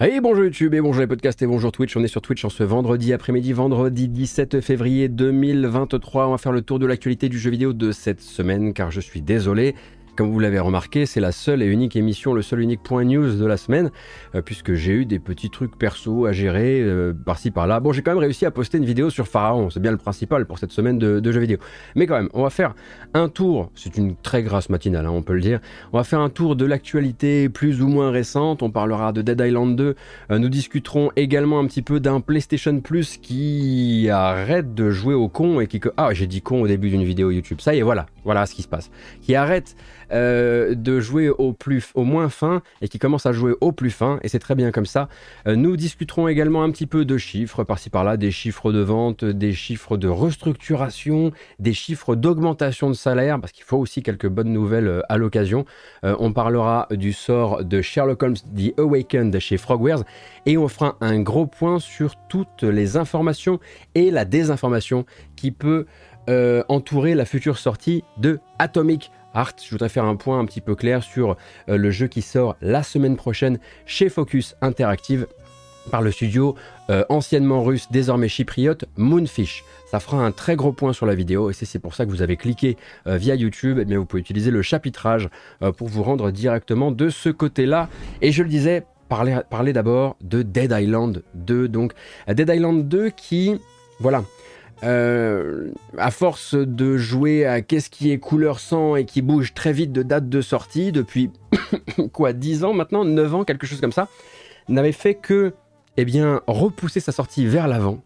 Et bonjour YouTube, et bonjour les podcasts, et bonjour Twitch. On est sur Twitch en ce vendredi après-midi, vendredi 17 février 2023. On va faire le tour de l'actualité du jeu vidéo de cette semaine, car je suis désolé. Comme vous l'avez remarqué, c'est la seule et unique émission, le seul unique point news de la semaine, euh, puisque j'ai eu des petits trucs perso à gérer euh, par-ci par-là. Bon, j'ai quand même réussi à poster une vidéo sur Pharaon, c'est bien le principal pour cette semaine de, jeux vidéo. Mais quand même, on va faire un tour, c'est une très grasse matinale, hein, on peut le dire. On va faire un tour de l'actualité plus ou moins récente. On parlera de Dead Island 2. Euh, nous discuterons également un petit peu d'un PlayStation Plus qui arrête de jouer au con et qui. Ah, j'ai dit con au début d'une vidéo YouTube. Ça y est, voilà, voilà ce qui se passe. Qui arrête euh, de jouer au, plus, au moins fin et qui commence à jouer au plus fin, et c'est très bien comme ça. Euh, nous discuterons également un petit peu de chiffres par-ci par-là, des chiffres de vente, des chiffres de restructuration, des chiffres d'augmentation de salaire, parce qu'il faut aussi quelques bonnes nouvelles euh, à l'occasion. on parlera du sort de Sherlock Holmes The Awakened chez Frogwares, et on fera un gros point sur toutes les informations et la désinformation qui peut entourer la future sortie de Atomic Art. Je voudrais faire un point un petit peu clair sur euh, le jeu qui sort la semaine prochaine chez Focus Interactive par le studio euh, anciennement russe, désormais chypriote, Moonfish. Ça fera un très gros point sur la vidéo et c'est pour ça que vous avez cliqué euh, via YouTube. Et eh bien vous pouvez utiliser le chapitrage pour vous rendre directement de ce côté-là. Et je le disais, parler, parler d'abord de Dead Island 2. Donc Dead Island 2 qui, voilà, euh, à force de jouer à qu'est-ce qui est couleur sang et qui bouge très vite de date de sortie depuis quoi 10 ans maintenant, 9 ans, quelque chose comme ça, n'avait fait que eh bien, repousser sa sortie vers l'avant.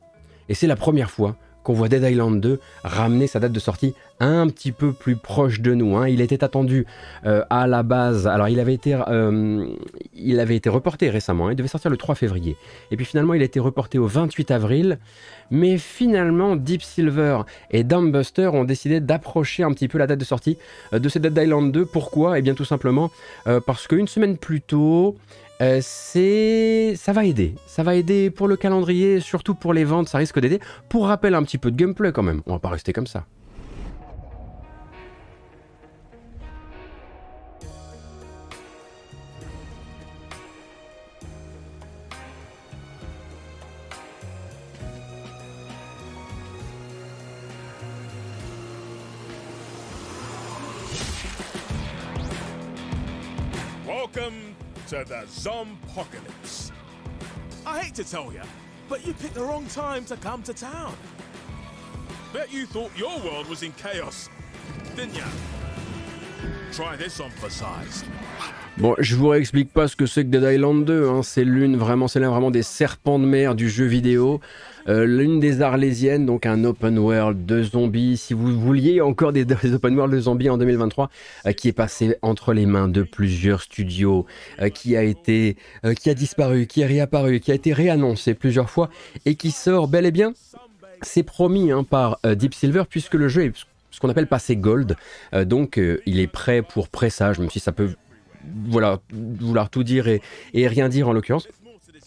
Et c'est la première fois qu'on voit Dead Island 2 ramener sa date de sortie un petit peu plus proche de nous. Hein. Il était attendu euh, à la base, alors il avait, été, euh, reporté récemment, hein. il devait sortir le 3 février. Et puis finalement il a été reporté au 28 avril. Mais finalement Deep Silver et Dumbbuster ont décidé d'approcher un petit peu la date de sortie euh, de ce Dead Island 2. Pourquoi? Eh bien tout simplement parce qu'une semaine plus tôt, euh, c'est ça va aider. Ça va aider pour le calendrier, surtout pour les ventes, ça risque d'aider. Pour rappel, un petit peu de gameplay quand même. On va pas rester comme ça. To the Zompocalypse. I hate to tell you, but you picked the wrong time to come to town. Bet you thought your world was in chaos? Try this on for size. Bon, je vous réexplique pas ce que c'est que Dead Island 2. Hein. C'est l'une l'un vraiment des serpents de mer du jeu vidéo. Euh, l'une des arlésiennes, donc un open world de zombies. Si vous vouliez encore des, open world de zombies en 2023, euh, qui est passé entre les mains de plusieurs studios, euh, qui a été, qui a disparu, qui est réapparu, qui a été réannoncé plusieurs fois et qui sort bel et bien. C'est promis hein, par Deep Silver puisque le jeu est ce qu'on appelle passé gold. donc il est prêt pour pressage, même si ça peut voilà, vouloir tout dire et, rien dire en l'occurrence.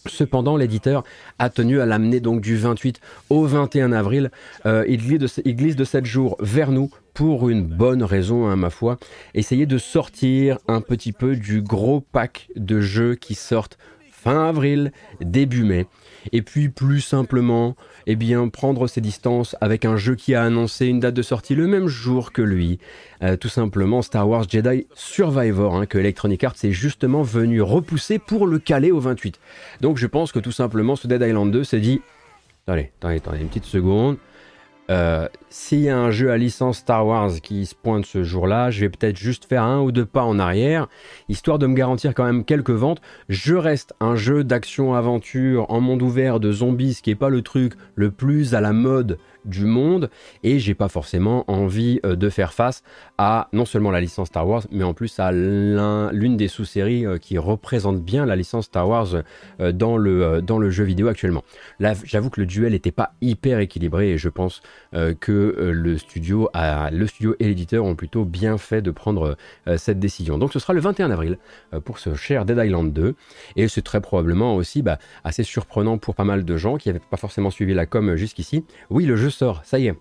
Cependant, l'éditeur a tenu à l'amener donc du 28 au 21 avril. Euh, il, glisse de, 7 jours vers nous pour une bonne raison, à hein, ma foi. Essayer de sortir un petit peu du gros pack de jeux qui sortent fin avril, début mai. Et puis plus simplement, eh bien prendre ses distances avec un jeu qui a annoncé une date de sortie le même jour que lui. Euh, tout simplement Star Wars Jedi Survivor, hein, que Electronic Arts est justement venu repousser pour le caler au 28. Donc je pense que tout simplement ce Dead Island 2 s'est dit, attendez, attendez, attendez une petite seconde, euh, s'il y a un jeu à licence Star Wars qui se pointe ce jour-là, je vais peut-être juste faire un ou deux pas en arrière, histoire de me garantir quand même quelques ventes. Je reste un jeu d'action-aventure en monde ouvert de zombies, ce qui n'est pas le truc le plus à la mode du monde et j'ai pas forcément envie euh, de faire face à non seulement la licence Star Wars mais en plus à l'une des sous-séries euh, qui représente bien la licence Star Wars euh, dans le, jeu vidéo actuellement. Là j'avoue que le duel n'était pas hyper équilibré et je pense que le studio, a, le et l'éditeur ont plutôt bien fait de prendre cette décision. Donc ce sera le 21 avril pour ce cher Dead Island 2 et c'est très probablement aussi bah, assez surprenant pour pas mal de gens qui n'avaient pas forcément suivi la com jusqu'ici. Oui le jeu sort, ça y est.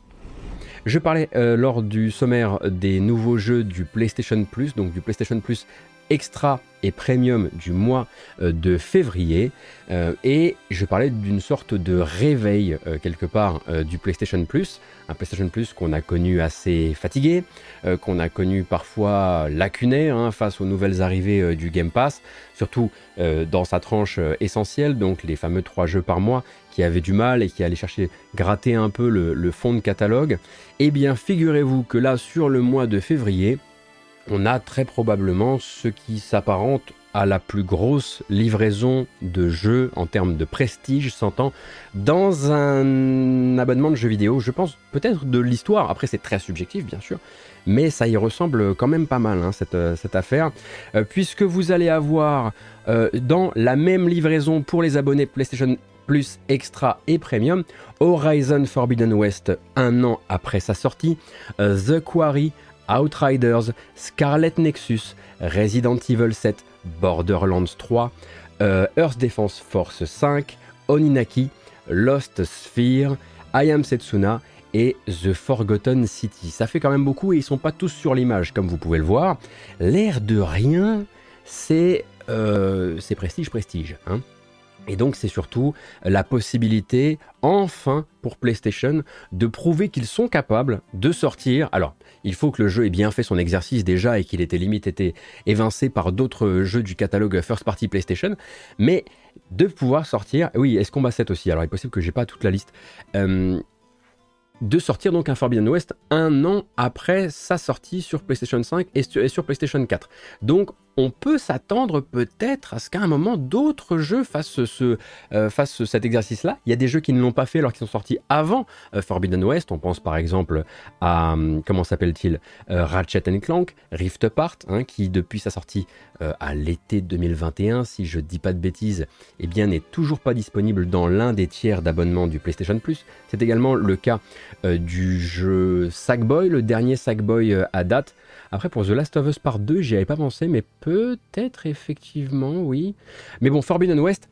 Je parlais euh, lors du sommaire des nouveaux jeux du PlayStation Plus, donc du PlayStation Plus extra et premium du mois euh, de février. Euh, et je parlais d'une sorte de réveil euh, quelque part du PlayStation Plus. Un PlayStation Plus qu'on a connu assez fatigué, qu'on a connu parfois lacunaire hein, face aux nouvelles arrivées du Game Pass, surtout dans sa tranche essentielle, donc les fameux trois jeux par mois qui avaient du mal et qui allaient chercher gratter un peu le, le fond de catalogue. Eh bien, figurez-vous que là, sur le mois de février, on a très probablement ce qui s'apparente à la plus grosse livraison de jeux en termes de prestige, s'entend, dans un abonnement de jeux vidéo. Je pense peut-être de l'histoire. Après, c'est très subjectif, bien sûr, mais ça y ressemble quand même pas mal, hein, cette, euh, cette, affaire, euh, puisque vous allez avoir euh, dans la même livraison pour les abonnés PlayStation Plus Extra et Premium, Horizon Forbidden West un an après sa sortie, The Quarry, Outriders, Scarlet Nexus, Resident Evil 7, Borderlands 3, euh, Earth Defense Force 5, Oninaki, Lost Sphere, I Am Setsuna et The Forgotten City. Ça fait quand même beaucoup et ils sont pas tous sur l'image comme vous pouvez le voir. L'air de rien, c'est euh, prestige, prestige. Hein et donc c'est surtout la possibilité, enfin pour PlayStation, de prouver qu'ils sont capables de sortir. Alors, il faut que le jeu ait bien fait son exercice déjà et qu'il était limite été évincé par d'autres jeux du catalogue First Party PlayStation, mais de pouvoir sortir. Oui, est-ce Combat 7 aussi Alors il est possible que j'ai pas toute la liste. Euh, de sortir donc un Forbidden West un an après sa sortie sur PlayStation 5 et sur, PlayStation 4. Donc on peut s'attendre peut-être à ce qu'à un moment d'autres jeux fassent, ce, euh, cet exercice-là. Il y a des jeux qui ne l'ont pas fait alors qu'ils sont sortis avant euh, Forbidden West. On pense par exemple à, hum, comment s'appelle-t-il, euh, Ratchet Clank, Rift Apart, hein, qui depuis sa sortie à l'été 2021, si je ne dis pas de bêtises, eh n'est toujours pas disponible dans l'un des tiers d'abonnement du PlayStation Plus. C'est également le cas du jeu Sackboy, le dernier Sackboy à date. Après, pour The Last of Us Part 2, j'y avais pas pensé, mais peut-être effectivement, oui. Mais bon, Forbidden West,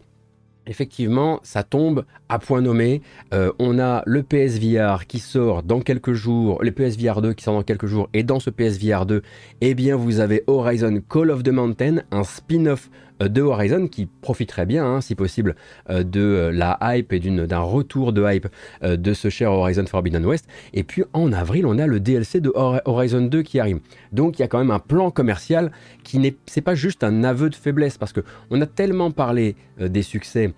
effectivement, ça tombe à point nommé. Euh, on a le PSVR qui sort dans quelques jours, le PSVR 2 qui sort dans quelques jours, et dans ce PSVR 2, eh bien, vous avez Horizon Call of the Mountain, un spin-off de Horizon qui profiterait bien, hein, si possible, euh, de euh, la hype et d'un retour de hype de ce cher Horizon Forbidden West. Et puis en avril, on a le DLC de Horizon 2 qui arrive. Donc il y a quand même un plan commercial qui n'est c'est pas juste un aveu de faiblesse parce que on a tellement parlé des succès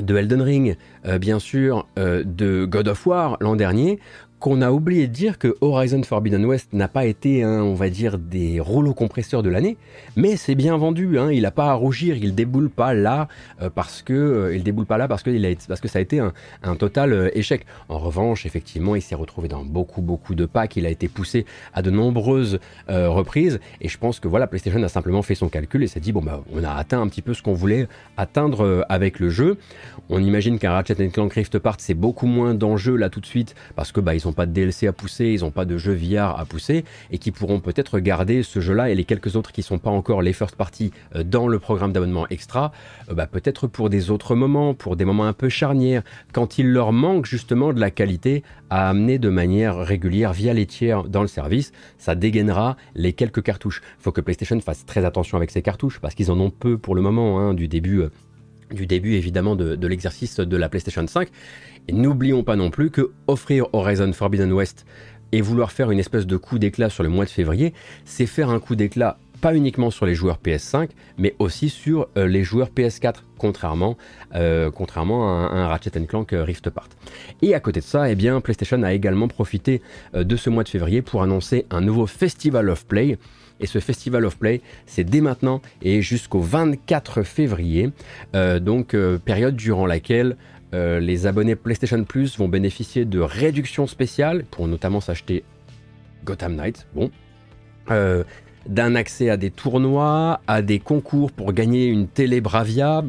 de Elden Ring, bien sûr, de God of War l'an dernier, qu'on a oublié de dire que Horizon Forbidden West n'a pas été, un, on va dire, des rouleaux compresseurs de l'année, mais c'est bien vendu. Hein, il n'a pas à rougir, il déboule pas là euh, parce que euh, il déboule pas là parce que il parce que ça a été un, total euh, échec. En revanche, effectivement, il s'est retrouvé dans beaucoup beaucoup de packs. Il a été poussé à de nombreuses reprises, et je pense que voilà, PlayStation a simplement fait son calcul et s'est dit bon bah on a atteint un petit peu ce qu'on voulait atteindre avec le jeu. On imagine qu'un Ratchet Clank Rift Apart c'est beaucoup moins d'enjeux là tout de suite parce que bah ils ont pas de DLC à pousser, ils n'ont pas de jeux VR à pousser, et qui pourront peut-être garder ce jeu-là et les quelques autres qui sont pas encore les first party euh, dans le programme d'abonnement extra, euh, bah, peut-être pour des autres moments, pour des moments un peu charnières, quand il leur manque justement de la qualité à amener de manière régulière via les tiers dans le service, ça dégainera les quelques cartouches. Faut que PlayStation fasse très attention avec ces cartouches parce qu'ils en ont peu pour le moment hein, du début. Du début évidemment de, l'exercice de la PlayStation 5 et n'oublions pas non plus que offrir Horizon Forbidden West et vouloir faire une espèce de coup d'éclat sur le mois de février, c'est faire un coup d'éclat pas uniquement sur les joueurs PS5, mais aussi sur euh, les joueurs PS4, contrairement, euh, contrairement à un, Ratchet Clank euh, Rift Apart. Et à côté de ça, eh PlayStation a également profité de ce mois de février pour annoncer un nouveau Festival of Play. Et ce Festival of Play, c'est dès maintenant et jusqu'au 24 février, donc période durant laquelle euh, les abonnés PlayStation Plus vont bénéficier de réductions spéciales pour notamment s'acheter Gotham Knights. Bon. Euh, d'un accès à des tournois, à des concours pour gagner une télé Bravia,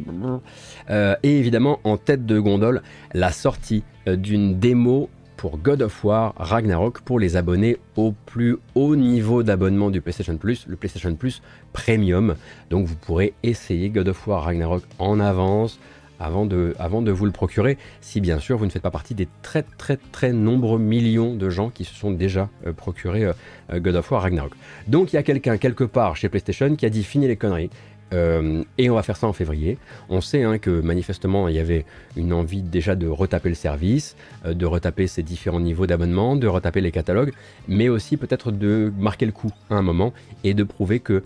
euh, et évidemment en tête de gondole la sortie d'une démo pour God of War Ragnarok pour les abonnés au plus haut niveau d'abonnement du PlayStation Plus, le PlayStation Plus Premium. Donc vous pourrez essayer God of War Ragnarok en avance avant de, vous le procurer, si bien sûr vous ne faites pas partie des très très très nombreux millions de gens qui se sont déjà euh, procurés euh, God of War Ragnarok. Donc il y a quelqu'un quelque part chez PlayStation qui a dit fini les conneries. Et on va faire ça en février. On sait hein, que manifestement il y avait une envie déjà de retaper le service, de retaper ses différents niveaux d'abonnement, de retaper les catalogues, mais aussi peut-être de marquer le coup à un moment et de prouver que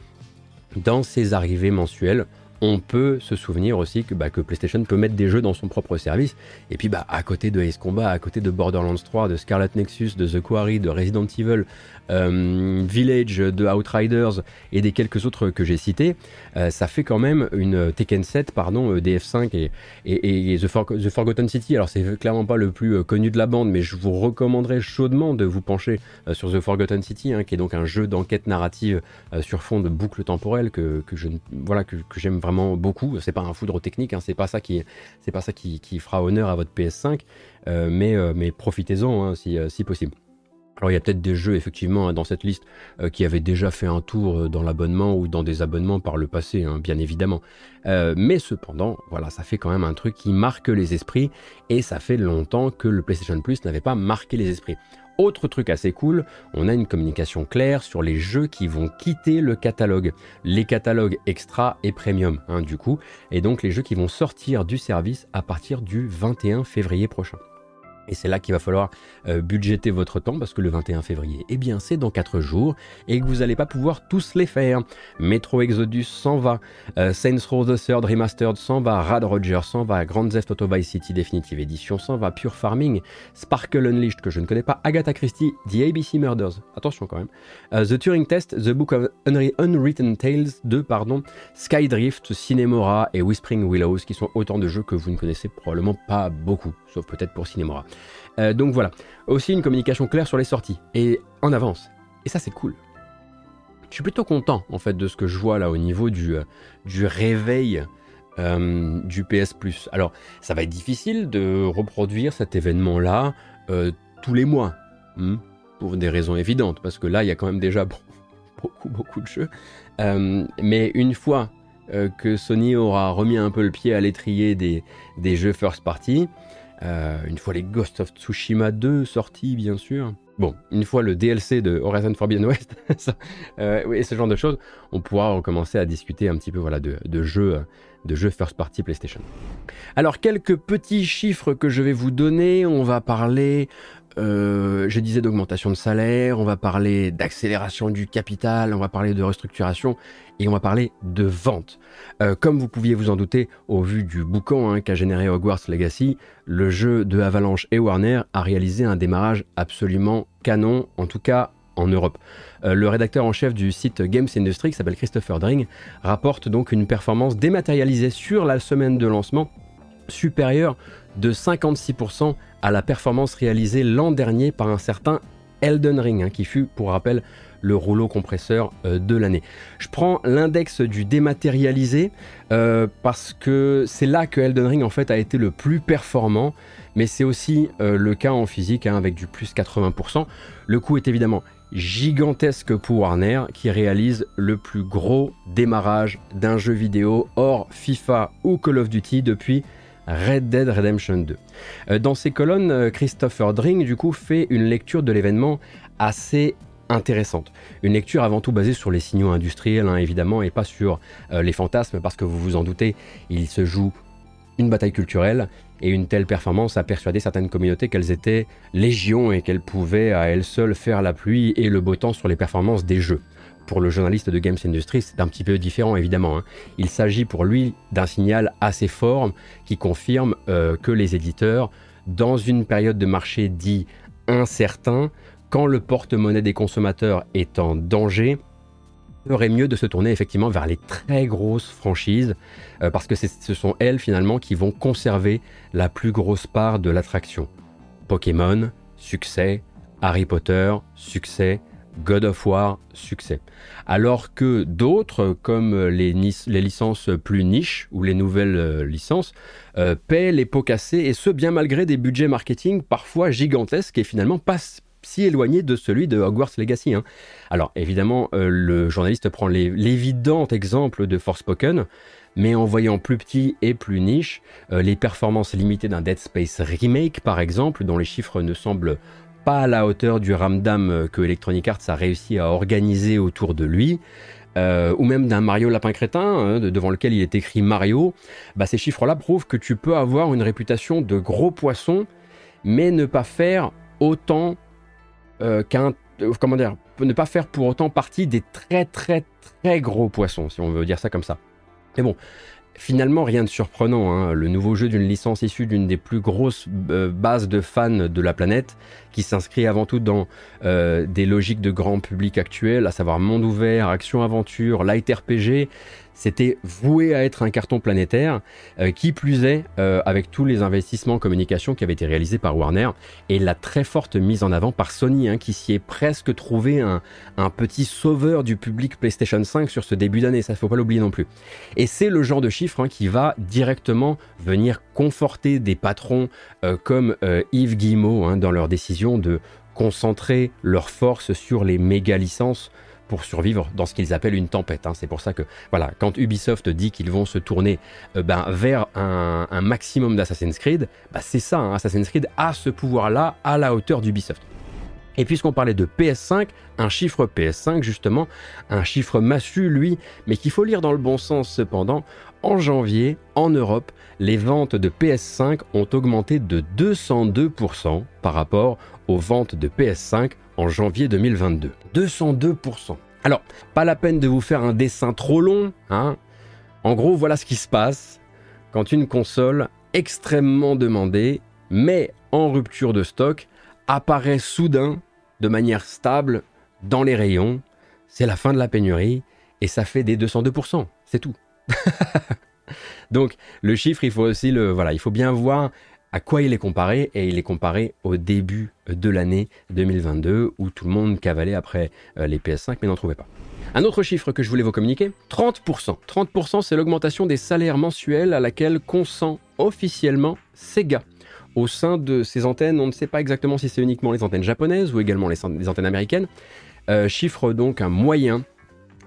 dans ces arrivées mensuelles, on peut se souvenir aussi que, bah, que, PlayStation peut mettre des jeux dans son propre service. Et puis, bah, à côté de Ace Combat, à côté de Borderlands 3, de Scarlet Nexus, de The Quarry, de Resident Evil, euh, Village, de Outriders et des quelques autres que j'ai cités, euh, ça fait quand même une Tekken 7, pardon, euh, DF5 et, The, Forgotten City. Alors, c'est clairement pas le plus connu de la bande, mais je vous recommanderais chaudement de vous pencher sur The Forgotten City, hein, qui est donc un jeu d'enquête narrative sur fond de boucle temporelle que, je voilà que, que j'aime vraiment beaucoup. C'est pas un foudre technique, hein, c'est pas ça qui pas ça qui, fera honneur à votre PS5, mais, mais profitez-en hein, si, si possible. Alors il y a peut-être des jeux effectivement hein, dans cette liste euh, qui avaient déjà fait un tour euh, dans l'abonnement ou dans des abonnements par le passé, hein, bien évidemment. Euh, mais cependant, voilà, ça fait quand même un truc qui marque les esprits et ça fait longtemps que le PlayStation Plus n'avait pas marqué les esprits. Autre truc assez cool, on a une communication claire sur les jeux qui vont quitter le catalogue, les catalogues extra et premium, hein, du coup, et donc les jeux qui vont sortir du service à partir du 21 février prochain. Et c'est là qu'il va falloir euh, budgéter votre temps parce que le 21 février, eh bien c'est dans 4 jours et que vous n'allez pas pouvoir tous les faire. Metro Exodus s'en va, euh, Saints Row the Third Remastered s'en va, Rad Roger s'en va, Grand Theft Auto Vice City Definitive Edition s'en va, Pure Farming, Sparkle Unleashed que je ne connais pas, Agatha Christie, The ABC Murders, attention quand même, euh, The Turing Test, The Book of Unwritten Tales 2, pardon, Skydrift, Cinemora et Whispering Willows qui sont autant de jeux que vous ne connaissez probablement pas beaucoup, sauf peut-être pour Cinemora. Euh, donc voilà. Aussi une communication claire sur les sorties et en avance. Et ça c'est cool. Je suis plutôt content en fait de ce que je vois là au niveau du, euh, du réveil euh, du PS Plus. Alors ça va être difficile de reproduire cet événement là tous les mois. Hmm, pour des raisons évidentes, parce que là il y a quand même déjà beaucoup beaucoup de jeux. mais une fois que Sony aura remis un peu le pied à l'étrier des, des jeux first party, euh, une fois les Ghost of Tsushima 2 sortis, bien sûr. Bon, une fois le DLC de Horizon Forbidden West, euh, et ce genre de choses, on pourra recommencer à discuter un petit peu voilà, de, jeux, de jeux first party PlayStation. Alors, quelques petits chiffres que je vais vous donner. On va parler euh, je disais d'augmentation de salaire, on va parler d'accélération du capital, on va parler de restructuration et on va parler de vente. Euh, comme vous pouviez vous en douter, au vu du boucan hein, qu'a généré Hogwarts Legacy, le jeu de Avalanche et Warner a réalisé un démarrage absolument canon, en tout cas en Europe. Euh, le rédacteur en chef du site Games Industry, qui s'appelle Christopher Dring, rapporte donc une performance dématérialisée sur la semaine de lancement supérieure de 56% à la performance réalisée l'an dernier par un certain Elden Ring, hein, qui fut, pour rappel, le rouleau compresseur euh, de l'année. Je prends l'index du dématérialisé euh, parce que c'est là que Elden Ring en fait a été le plus performant, mais c'est aussi euh, le cas en physique hein, avec du plus 80%. Le coût est évidemment gigantesque pour Warner qui réalise le plus gros démarrage d'un jeu vidéo hors FIFA ou Call of Duty depuis Red Dead Redemption 2. Euh, dans ces colonnes, euh, Christopher Dring du coup fait une lecture de l'événement assez intéressante. Une lecture avant tout basée sur les signaux industriels hein, évidemment et pas sur euh, les fantasmes parce que vous vous en doutez, il se joue une bataille culturelle et une telle performance a persuadé certaines communautés qu'elles étaient légion et qu'elles pouvaient à elles seules faire la pluie et le beau temps sur les performances des jeux pour le journaliste de Games Industry, c'est un petit peu différent évidemment. Hein. Il s'agit pour lui d'un signal assez fort qui confirme euh, que les éditeurs, dans une période de marché dit incertain, quand le porte-monnaie des consommateurs est en danger, ferait mieux de se tourner effectivement vers les très grosses franchises, euh, parce que ce sont elles finalement qui vont conserver la plus grosse part de l'attraction. Pokémon, succès, Harry Potter, succès, God of War, succès. Alors que d'autres, comme les, licences plus niches ou les nouvelles euh, licences, euh, paient les pots cassés, et ce bien malgré des budgets marketing parfois gigantesques et finalement pas si éloignés de celui de Hogwarts Legacy. Hein. Alors évidemment, euh, le journaliste prend l'évident exemple de Forspoken, mais en voyant plus petit et plus niche, les performances limitées d'un Dead Space Remake par exemple, dont les chiffres ne semblent pas à la hauteur du ramdam euh, que Electronic Arts a réussi à organiser autour de lui, euh, ou même d'un Mario Lapin Crétin, hein, devant lequel il est écrit Mario, bah, ces chiffres-là prouvent que tu peux avoir une réputation de gros poisson, mais ne pas faire autant qu'un... comment dire Ne pas faire pour autant partie des très très très gros poissons, si on veut dire ça comme ça. Mais bon, finalement, rien de surprenant. Hein. Le nouveau jeu d'une licence issue d'une des plus grosses euh, bases de fans de la planète, qui s'inscrit avant tout dans euh, des logiques de grand public actuel, à savoir monde ouvert, action-aventure, light RPG, c'était voué à être un carton planétaire, euh, qui plus est, euh, avec tous les investissements en communication qui avaient été réalisés par Warner, et la très forte mise en avant par Sony, hein, qui s'y est presque trouvé un, petit sauveur du public PlayStation 5 sur ce début d'année, ça ne faut pas l'oublier non plus. Et c'est le genre de chiffre hein, qui va directement venir conforter des patrons euh, comme Yves Guillemot hein, dans leur décision de concentrer leurs forces sur les méga licences pour survivre dans ce qu'ils appellent une tempête. Hein. C'est pour ça que, voilà, quand Ubisoft dit qu'ils vont se tourner euh, ben, vers un, maximum d'Assassin's Creed, bah, c'est ça, hein. Assassin's Creed a ce pouvoir-là à la hauteur d'Ubisoft. Et puisqu'on parlait de PS5, un chiffre PS5 justement, un chiffre massu lui, mais qu'il faut lire dans le bon sens cependant, en janvier, en Europe, les ventes de PS5 ont augmenté de 202% par rapport aux ventes de PS5 en janvier 2022. 202%. Alors, pas la peine de vous faire un dessin trop long, hein. En gros, voilà ce qui se passe quand une console extrêmement demandée, mais en rupture de stock, apparaît soudain, de manière stable, dans les rayons. C'est la fin de la pénurie et ça fait des 202%. C'est tout. Donc, le chiffre, il faut aussi le, voilà, il faut bien voir à quoi il est comparé et il est comparé au début de l'année 2022 où tout le monde cavalait après euh, les PS5 mais n'en trouvait pas. Un autre chiffre que je voulais vous communiquer, 30%. 30% c'est l'augmentation des salaires mensuels à laquelle consent officiellement Sega. Au sein de ces antennes, on ne sait pas exactement si c'est uniquement les antennes japonaises ou également les, antennes américaines. Euh, chiffre donc un moyen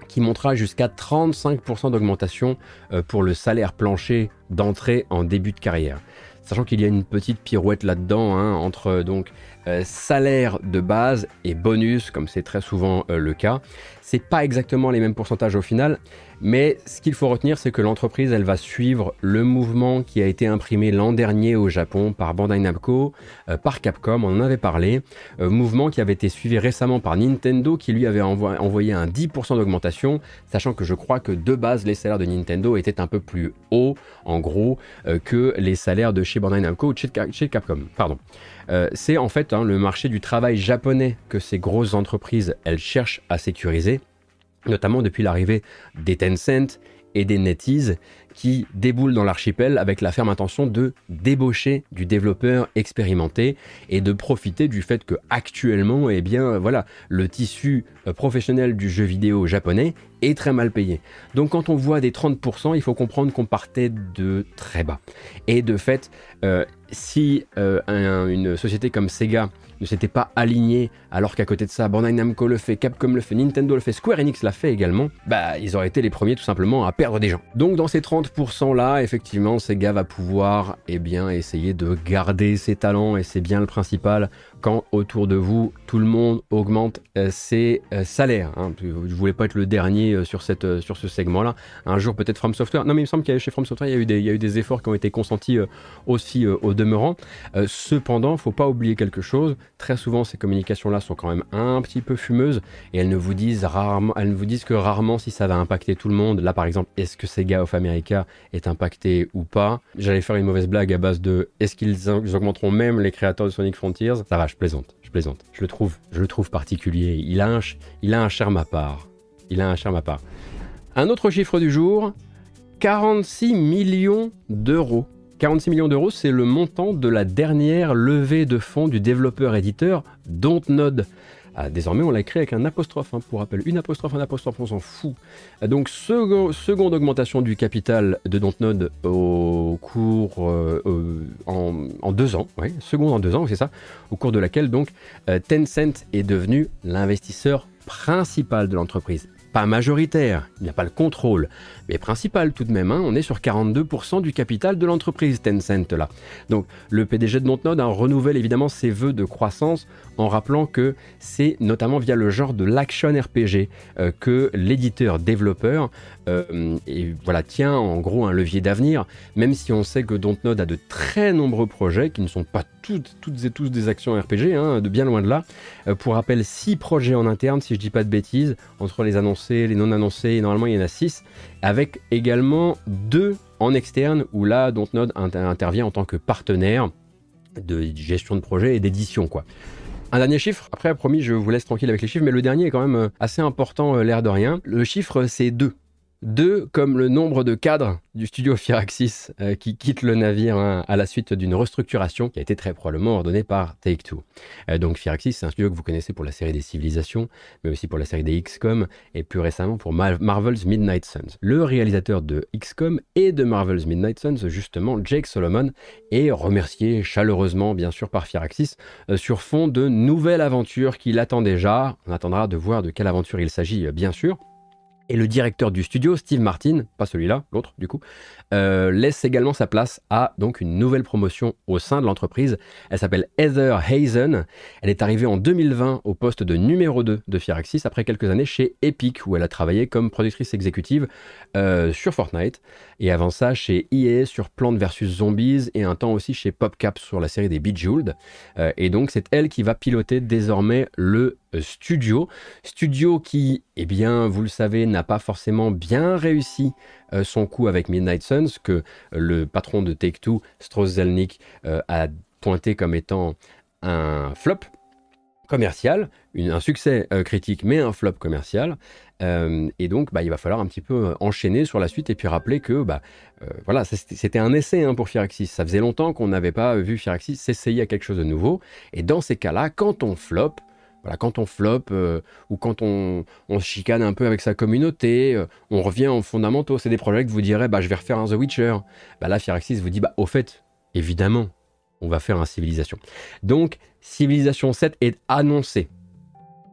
qui montera jusqu'à 35% d'augmentation euh, pour le salaire plancher d'entrée en début de carrière sachant qu'il y a une petite pirouette là-dedans hein, entre donc euh, salaire de base et bonus, comme c'est très souvent euh, le cas. C'est pas exactement les mêmes pourcentages au final, mais ce qu'il faut retenir, c'est que l'entreprise, elle va suivre le mouvement qui a été imprimé l'an dernier au Japon par Bandai Namco, euh, par Capcom, on en avait parlé, mouvement qui avait été suivi récemment par Nintendo, qui lui avait envoyé un 10% d'augmentation, sachant que je crois que de base, les salaires de Nintendo étaient un peu plus hauts, en gros, que les salaires de chez Bandai Namco ou de chez Capcom. Pardon. Euh, c'est en fait hein, le marché du travail japonais que ces grosses entreprises elles cherchent à sécuriser, notamment depuis l'arrivée des Tencent et des NetEase qui déboulent dans l'archipel avec la ferme intention de débaucher du développeur expérimenté et de profiter du fait que actuellement, eh bien, voilà, le tissu euh, professionnel du jeu vidéo japonais est très mal payé. Donc quand on voit des 30%, il faut comprendre qu'on partait de très bas. Et de fait, euh, si euh, une société comme Sega ne s'était pas aligné, alors qu'à côté de ça, Bandai Namco le fait, Capcom le fait, Nintendo le fait, Square Enix l'a fait également, bah ils auraient été les premiers tout simplement à perdre des gens. Donc dans ces 30% là, effectivement, Sega va pouvoir eh bien, essayer de garder ses talents et c'est bien le principal quand autour de vous, tout le monde augmente euh, ses euh, salaires. Hein. Je ne voulais pas être le dernier euh, sur, cette, sur ce segment-là. Un jour, peut-être From Software. Non, mais il me semble a chez From Software, il y a eu des, il y a eu des efforts qui ont été consentis aussi au demeurant. cependant, il ne faut pas oublier quelque chose. Très souvent, ces communications-là sont quand même un petit peu fumeuses et elles ne vous disent rarement, elles ne vous disent que rarement si ça va impacter tout le monde. Là, par exemple, est-ce que Sega of America est impacté ou pas? J'allais faire une mauvaise blague à base de est-ce qu'ils augmenteront même les créateurs de Sonic Frontiers? Ça va, je plaisante, je plaisante. Je le trouve, je le trouve particulier. Il a un, il a charme à part. Il a un charme à part. Un autre chiffre du jour 46 millions d'euros. 46 millions d'euros, c'est le montant de la dernière levée de fonds du développeur-éditeur Dontnod. Ah, désormais, on l'a créé avec un apostrophe, hein, pour rappel. Une apostrophe, un apostrophe, on s'en fout. Ah, donc, seconde augmentation du capital de Dontnod au cours euh, euh, en, deux ans. Ouais, seconde en deux ans, c'est ça. Au cours de laquelle, donc, euh, Tencent est devenu l'investisseur principal de l'entreprise. pas majoritaire, il n'y a pas le contrôle, mais principal tout de même. Hein. on est sur 42% du capital de l'entreprise Tencent là. Donc le PDG de Dontnod a renouvelle évidemment ses voeux de croissance en rappelant que c'est notamment via le genre de l'action RPG euh, que l'éditeur développeur euh, et voilà, tient en gros un levier d'avenir, même si on sait que Dontnod a de très nombreux projets qui ne sont pas toutes, et tous des actions RPG, hein, de bien loin de là. Euh, pour rappel, 6 projets en interne, si je dis pas de bêtises, entre les annoncés, les non annoncés, normalement il y en a 6, avec également 2 en externe, où là Dontnod intervient en tant que partenaire de gestion de projet et d'édition, quoi. Un dernier chiffre, après, promis, je vous laisse tranquille avec les chiffres, mais le dernier est quand même euh, assez important, l'air de rien. Le chiffre, c'est 2. 2 comme le nombre de cadres du studio Firaxis euh, qui quittent le navire hein, à la suite d'une restructuration qui a été très probablement ordonnée par Take-Two. Euh, donc Firaxis, c'est un studio que vous connaissez pour la série des Civilisations, mais aussi pour la série des XCOM et plus récemment pour Marvel's Midnight Suns. Le réalisateur de XCOM et de Marvel's Midnight Suns, justement Jake Solomon, est remercié chaleureusement bien sûr par Firaxis euh, sur fond de nouvelles aventures qu'il attend déjà. On attendra de voir de quelle aventure il s'agit bien sûr. Et le directeur du studio, Steve Martin, pas celui-là, l'autre du coup, euh, laisse également sa place à donc une nouvelle promotion au sein de l'entreprise. Elle s'appelle Heather Hazen. Elle est arrivée en 2020 au poste de numéro 2 de Firaxis après quelques années chez Epic où elle a travaillé comme productrice exécutive euh, sur Fortnite et avant ça chez EA sur Plants vs Zombies et un temps aussi chez PopCap sur la série des Bejeweled. Euh, et donc c'est elle qui va piloter désormais le studio. Studio qui, eh bien, vous le savez, n'a pas forcément bien réussi euh, son coup avec Midnight Suns, que le patron de Take-Two, Strauss Zelnick, euh, a pointé comme étant un flop commercial, un succès euh, critique, mais un flop commercial. et donc, bah, il va falloir un petit peu enchaîner sur la suite et puis rappeler que bah, voilà, c'était un essai hein, pour Firaxis. Ça faisait longtemps qu'on n'avait pas vu Firaxis s'essayer à quelque chose de nouveau. Et dans ces cas-là, quand on flop, voilà, quand on floppe euh, ou quand on, se chicane un peu avec sa communauté, euh, on revient aux fondamentaux. C'est des projets que vous direz, bah, je vais refaire un The Witcher. Bah, là, Firaxis vous dit, bah, au fait, évidemment, on va faire un Civilisation. Donc, Civilisation 7 est annoncé.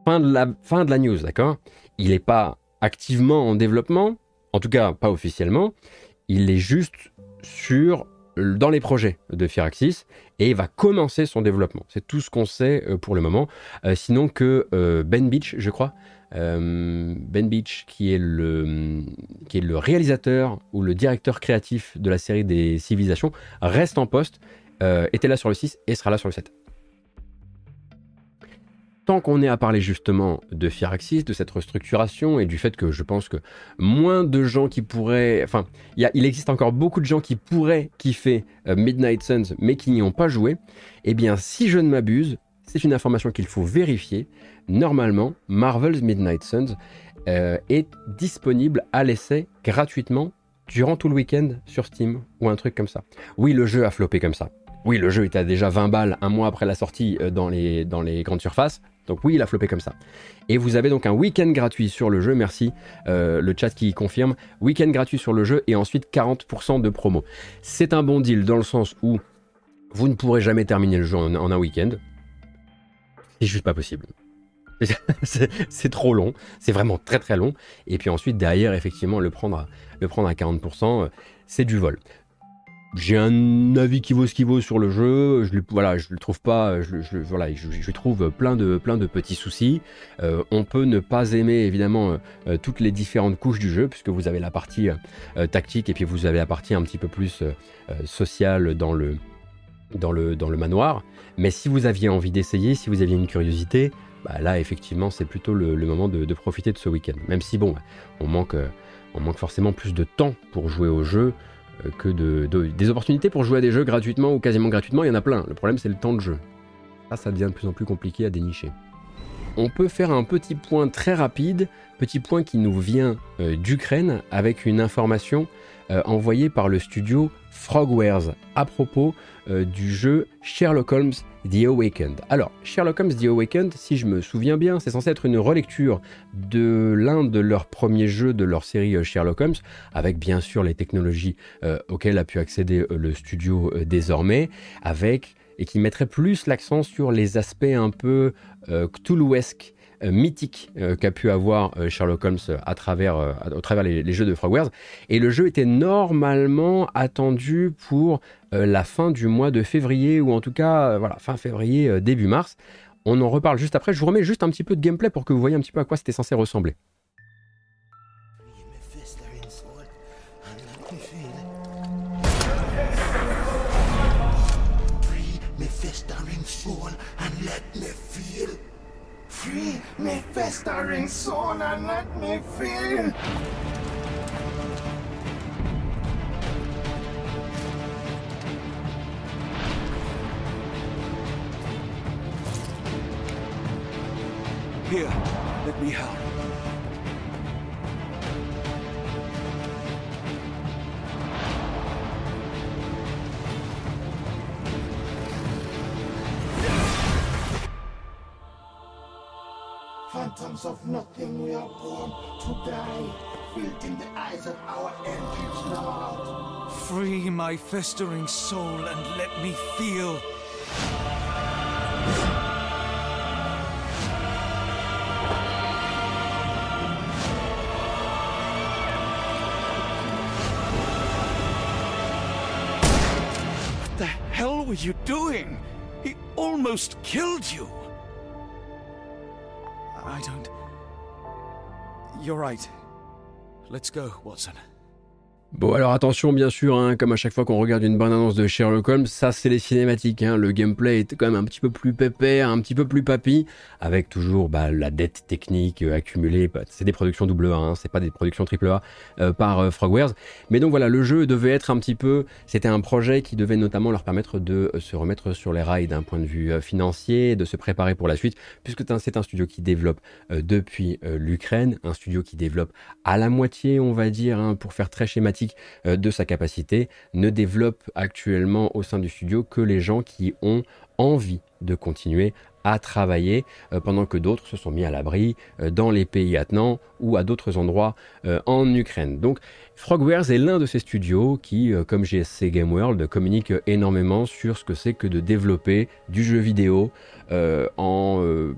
Fin de la, fin de la news, d'accord? Il n'est pas activement en développement, en tout cas pas officiellement. Il est juste sur dans les projets de Firaxis et va commencer son développement. C'est tout ce qu'on sait euh, pour le moment. Euh, sinon que euh, Ben Beach, je crois, Ben Beach, qui est, le, qui est le réalisateur ou le directeur créatif de la série des civilisations, reste en poste, était là sur le 6 et sera là sur le 7 tant qu'on est à parler justement de Firaxis, de cette restructuration et du fait que je pense que moins de gens qui pourraient, enfin, il existe encore beaucoup de gens qui pourraient kiffer euh, Midnight Suns mais qui n'y ont pas joué, eh bien, si je ne m'abuse, c'est une information qu'il faut vérifier. Normalement, Marvel's Midnight Suns euh, est disponible à l'essai gratuitement durant tout le week-end sur Steam ou un truc comme ça. Oui, le jeu a floppé comme ça. Oui, le jeu était déjà 20 balles un mois après la sortie euh, dans les, dans les grandes surfaces. Donc oui, il a floppé comme ça. Et vous avez donc un week-end gratuit sur le jeu, merci euh, le chat qui confirme. Week-end gratuit sur le jeu et ensuite 40% de promo. C'est un bon deal dans le sens où vous ne pourrez jamais terminer le jeu en, un week-end. C'est juste pas possible. c'est trop long, c'est vraiment très très long. Et puis ensuite derrière, effectivement, le prendre le prendre à 40%, euh, c'est du vol j'ai un avis qui vaut ce qui vaut sur le jeu. Je voilà, le trouve pas. Je, voilà, je, trouve plein de petits soucis. Euh, on peut ne pas aimer évidemment euh, toutes les différentes couches du jeu, puisque vous avez la partie euh, tactique et puis vous avez la partie un petit peu plus sociale dans le dans le dans le manoir. Mais si vous aviez envie d'essayer, si vous aviez une curiosité, bah là effectivement c'est plutôt le, moment de, de, profiter de ce week-end. Même si bon, on manque on manque forcément plus de temps pour jouer au jeu. Que de, des opportunités pour jouer à des jeux gratuitement ou quasiment gratuitement, il y en a plein. Le problème, c'est le temps de jeu. Ça, ça devient de plus en plus compliqué à dénicher. On peut faire un petit point très rapide, petit point qui nous vient euh, d'Ukraine avec une information euh, envoyée par le studio Frogwares à propos euh, du jeu Sherlock Holmes The Awakened. Alors, Sherlock Holmes The Awakened, si je me souviens bien, c'est censé être une relecture de l'un de leurs premiers jeux de leur série euh, Sherlock Holmes, avec bien sûr les technologies auxquelles a pu accéder le studio désormais, avec et qui mettrait plus l'accent sur les aspects un peu Cthulhuesques mythique qu'a pu avoir Sherlock Holmes à travers, au travers les, les, jeux de Frogwares. Et le jeu était normalement attendu pour la fin du mois de février, ou en tout cas, voilà, fin février, début mars. On en reparle juste après. Je vous remets juste un petit peu de gameplay pour que vous voyez un petit peu à quoi c'était censé ressembler. Me festering soul and let me feel. Here, let me help. Phantoms of nothing, we are born to die. Filled in the eyes of our eldritch lord. Free my festering soul and let me feel. What the hell were you doing? He almost killed you. I don't... You're right. Let's go, Watson. Bon alors attention bien sûr, hein, comme à chaque fois qu'on regarde une bonne annonce de Sherlock Holmes, ça c'est les cinématiques, hein. le gameplay est quand même un petit peu plus pépère, un petit peu plus papy, avec toujours bah, la dette technique euh, accumulée, bah, c'est des productions double A, hein, c'est pas des productions triple A euh, par euh, Frogwares, mais donc voilà, le jeu devait être un petit peu, c'était un projet qui devait notamment leur permettre de se remettre sur les rails d'un point de vue financier, de se préparer pour la suite, puisque c'est un studio qui développe depuis l'Ukraine, un studio qui développe à la moitié on va dire, pour faire très schématique, euh, de sa capacité, ne développe actuellement au sein du studio que les gens qui ont envie de continuer à travailler euh, pendant que d'autres se sont mis à l'abri euh, dans les pays attenants ou à d'autres endroits en Ukraine. Donc Frogwares est l'un de ces studios qui, comme GSC Game World, communique énormément sur ce que c'est que de développer du jeu vidéo en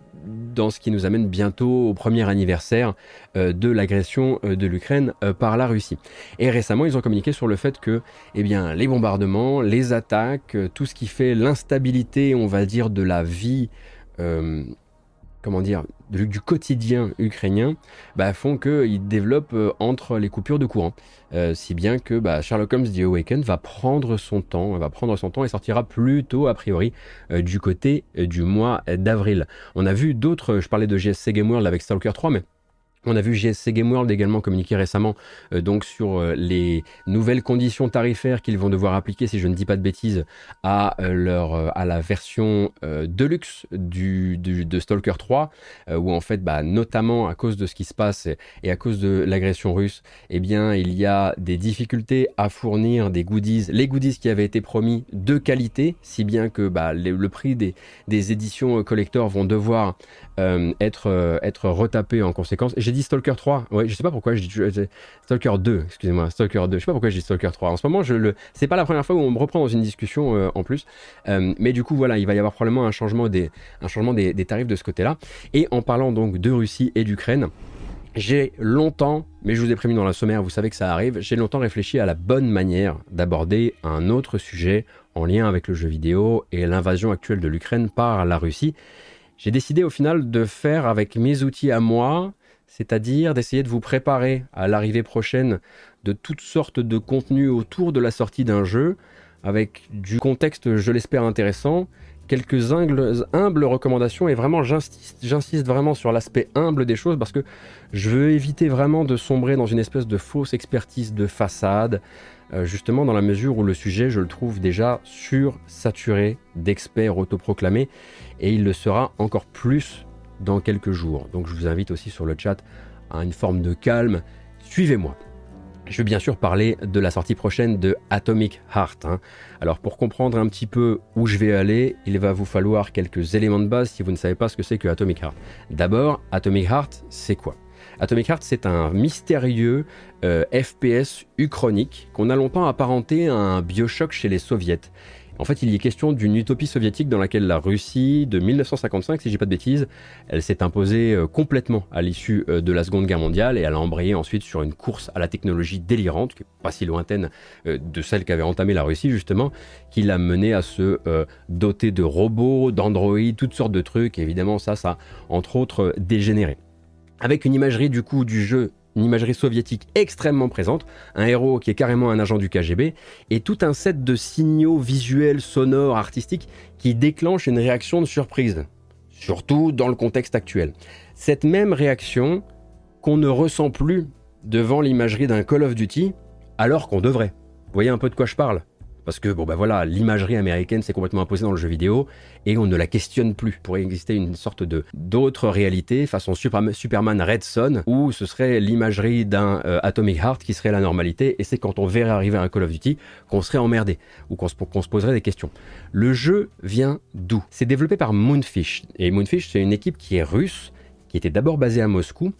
dans ce qui nous amène bientôt au premier anniversaire euh, de l'agression euh, de l'Ukraine euh, par la Russie. Et récemment, ils ont communiqué sur le fait que eh bien, les bombardements, les attaques, tout ce qui fait l'instabilité, on va dire, de la vie comment dire, du, quotidien ukrainien, bah, font qu'ils développent euh, entre les coupures de courant. Euh, si bien que bah, Sherlock Holmes The Awakened va prendre son temps, va prendre son temps et sortira plutôt a priori euh, du côté du mois d'avril. On a vu d'autres, je parlais de GSC Game World avec Stalker 3, mais on a vu GSC Game World également communiquer récemment euh, donc sur euh, les nouvelles conditions tarifaires qu'ils vont devoir appliquer, si je ne dis pas de bêtises, à euh, leur à la version deluxe du, de Stalker 3, où en fait, bah, notamment à cause de ce qui se passe et à cause de l'agression russe, eh bien, il y a des difficultés à fournir des goodies, les goodies qui avaient été promis de qualité, si bien que bah, le, prix des, des éditions collector vont devoir être être retapé en conséquence dit Stalker 3. Ouais, je sais pas pourquoi je dis Stalker 2, excusez-moi, Stalker 2. Je sais pas pourquoi je dis Stalker 3. En ce moment, je le c'est pas la première fois où on me reprend dans une discussion euh, en plus. Euh, mais du coup, voilà, il va y avoir probablement un changement des un changement des, tarifs de ce côté-là. Et en parlant donc de Russie et d'Ukraine, j'ai longtemps, mais je vous ai prévenu dans la sommaire, vous savez que ça arrive, j'ai longtemps réfléchi à la bonne manière d'aborder un autre sujet en lien avec le jeu vidéo et l'invasion actuelle de l'Ukraine par la Russie. J'ai décidé au final de faire avec mes outils à moi c'est-à-dire d'essayer de vous préparer à l'arrivée prochaine de toutes sortes de contenus autour de la sortie d'un jeu, avec du contexte, je l'espère, intéressant, quelques humbles, recommandations, et vraiment j'insiste vraiment sur l'aspect humble des choses, parce que je veux éviter vraiment de sombrer dans une espèce de fausse expertise de façade, euh, justement dans la mesure où le sujet, je le trouve déjà sursaturé d'experts autoproclamés, et il le sera encore plus dans quelques jours. Donc je vous invite aussi sur le chat à une forme de calme. Suivez-moi. Je vais bien sûr parler de la sortie prochaine de Atomic Heart. Hein. Alors pour comprendre un petit peu où je vais aller, il va vous falloir quelques éléments de base si vous ne savez pas ce que c'est que Atomic Heart. D'abord, Atomic Heart, c'est quoi? Atomic Heart, c'est un mystérieux euh, FPS uchronique qu'on a longtemps apparenté à un Bioshock chez les soviets. En fait, il y est question d'une utopie soviétique dans laquelle la Russie, de 1955, si j'ai pas de bêtises, elle s'est imposée euh, complètement à l'issue euh, de la Seconde Guerre mondiale et elle a embrayé ensuite sur une course à la technologie délirante, qui n'est pas si lointaine de celle qu'avait entamée la Russie justement, qui l'a mené à se doter de robots, d'androïdes, toutes sortes de trucs. Évidemment, ça, ça a entre autres dégénéré. Avec une imagerie du coup du jeu une imagerie soviétique extrêmement présente, un héros qui est carrément un agent du KGB, et tout un set de signaux visuels, sonores, artistiques qui déclenchent une réaction de surprise, surtout dans le contexte actuel. Cette même réaction qu'on ne ressent plus devant l'imagerie d'un Call of Duty, alors qu'on devrait. Vous voyez un peu de quoi je parle? Parce que bon voilà, l'imagerie américaine s'est complètement imposée dans le jeu vidéo et on ne la questionne plus. Il pourrait exister une sorte de d'autre réalité façon Superman Red Son où ce serait l'imagerie d'un euh, Atomic Heart qui serait la normalité et c'est quand on verrait arriver un Call of Duty qu'on serait emmerdé ou qu'on se, se, poserait des questions. Le jeu vient d'où? C'est développé par Moonfish et Moonfish c'est une équipe qui est russe qui était d'abord basée à Moscou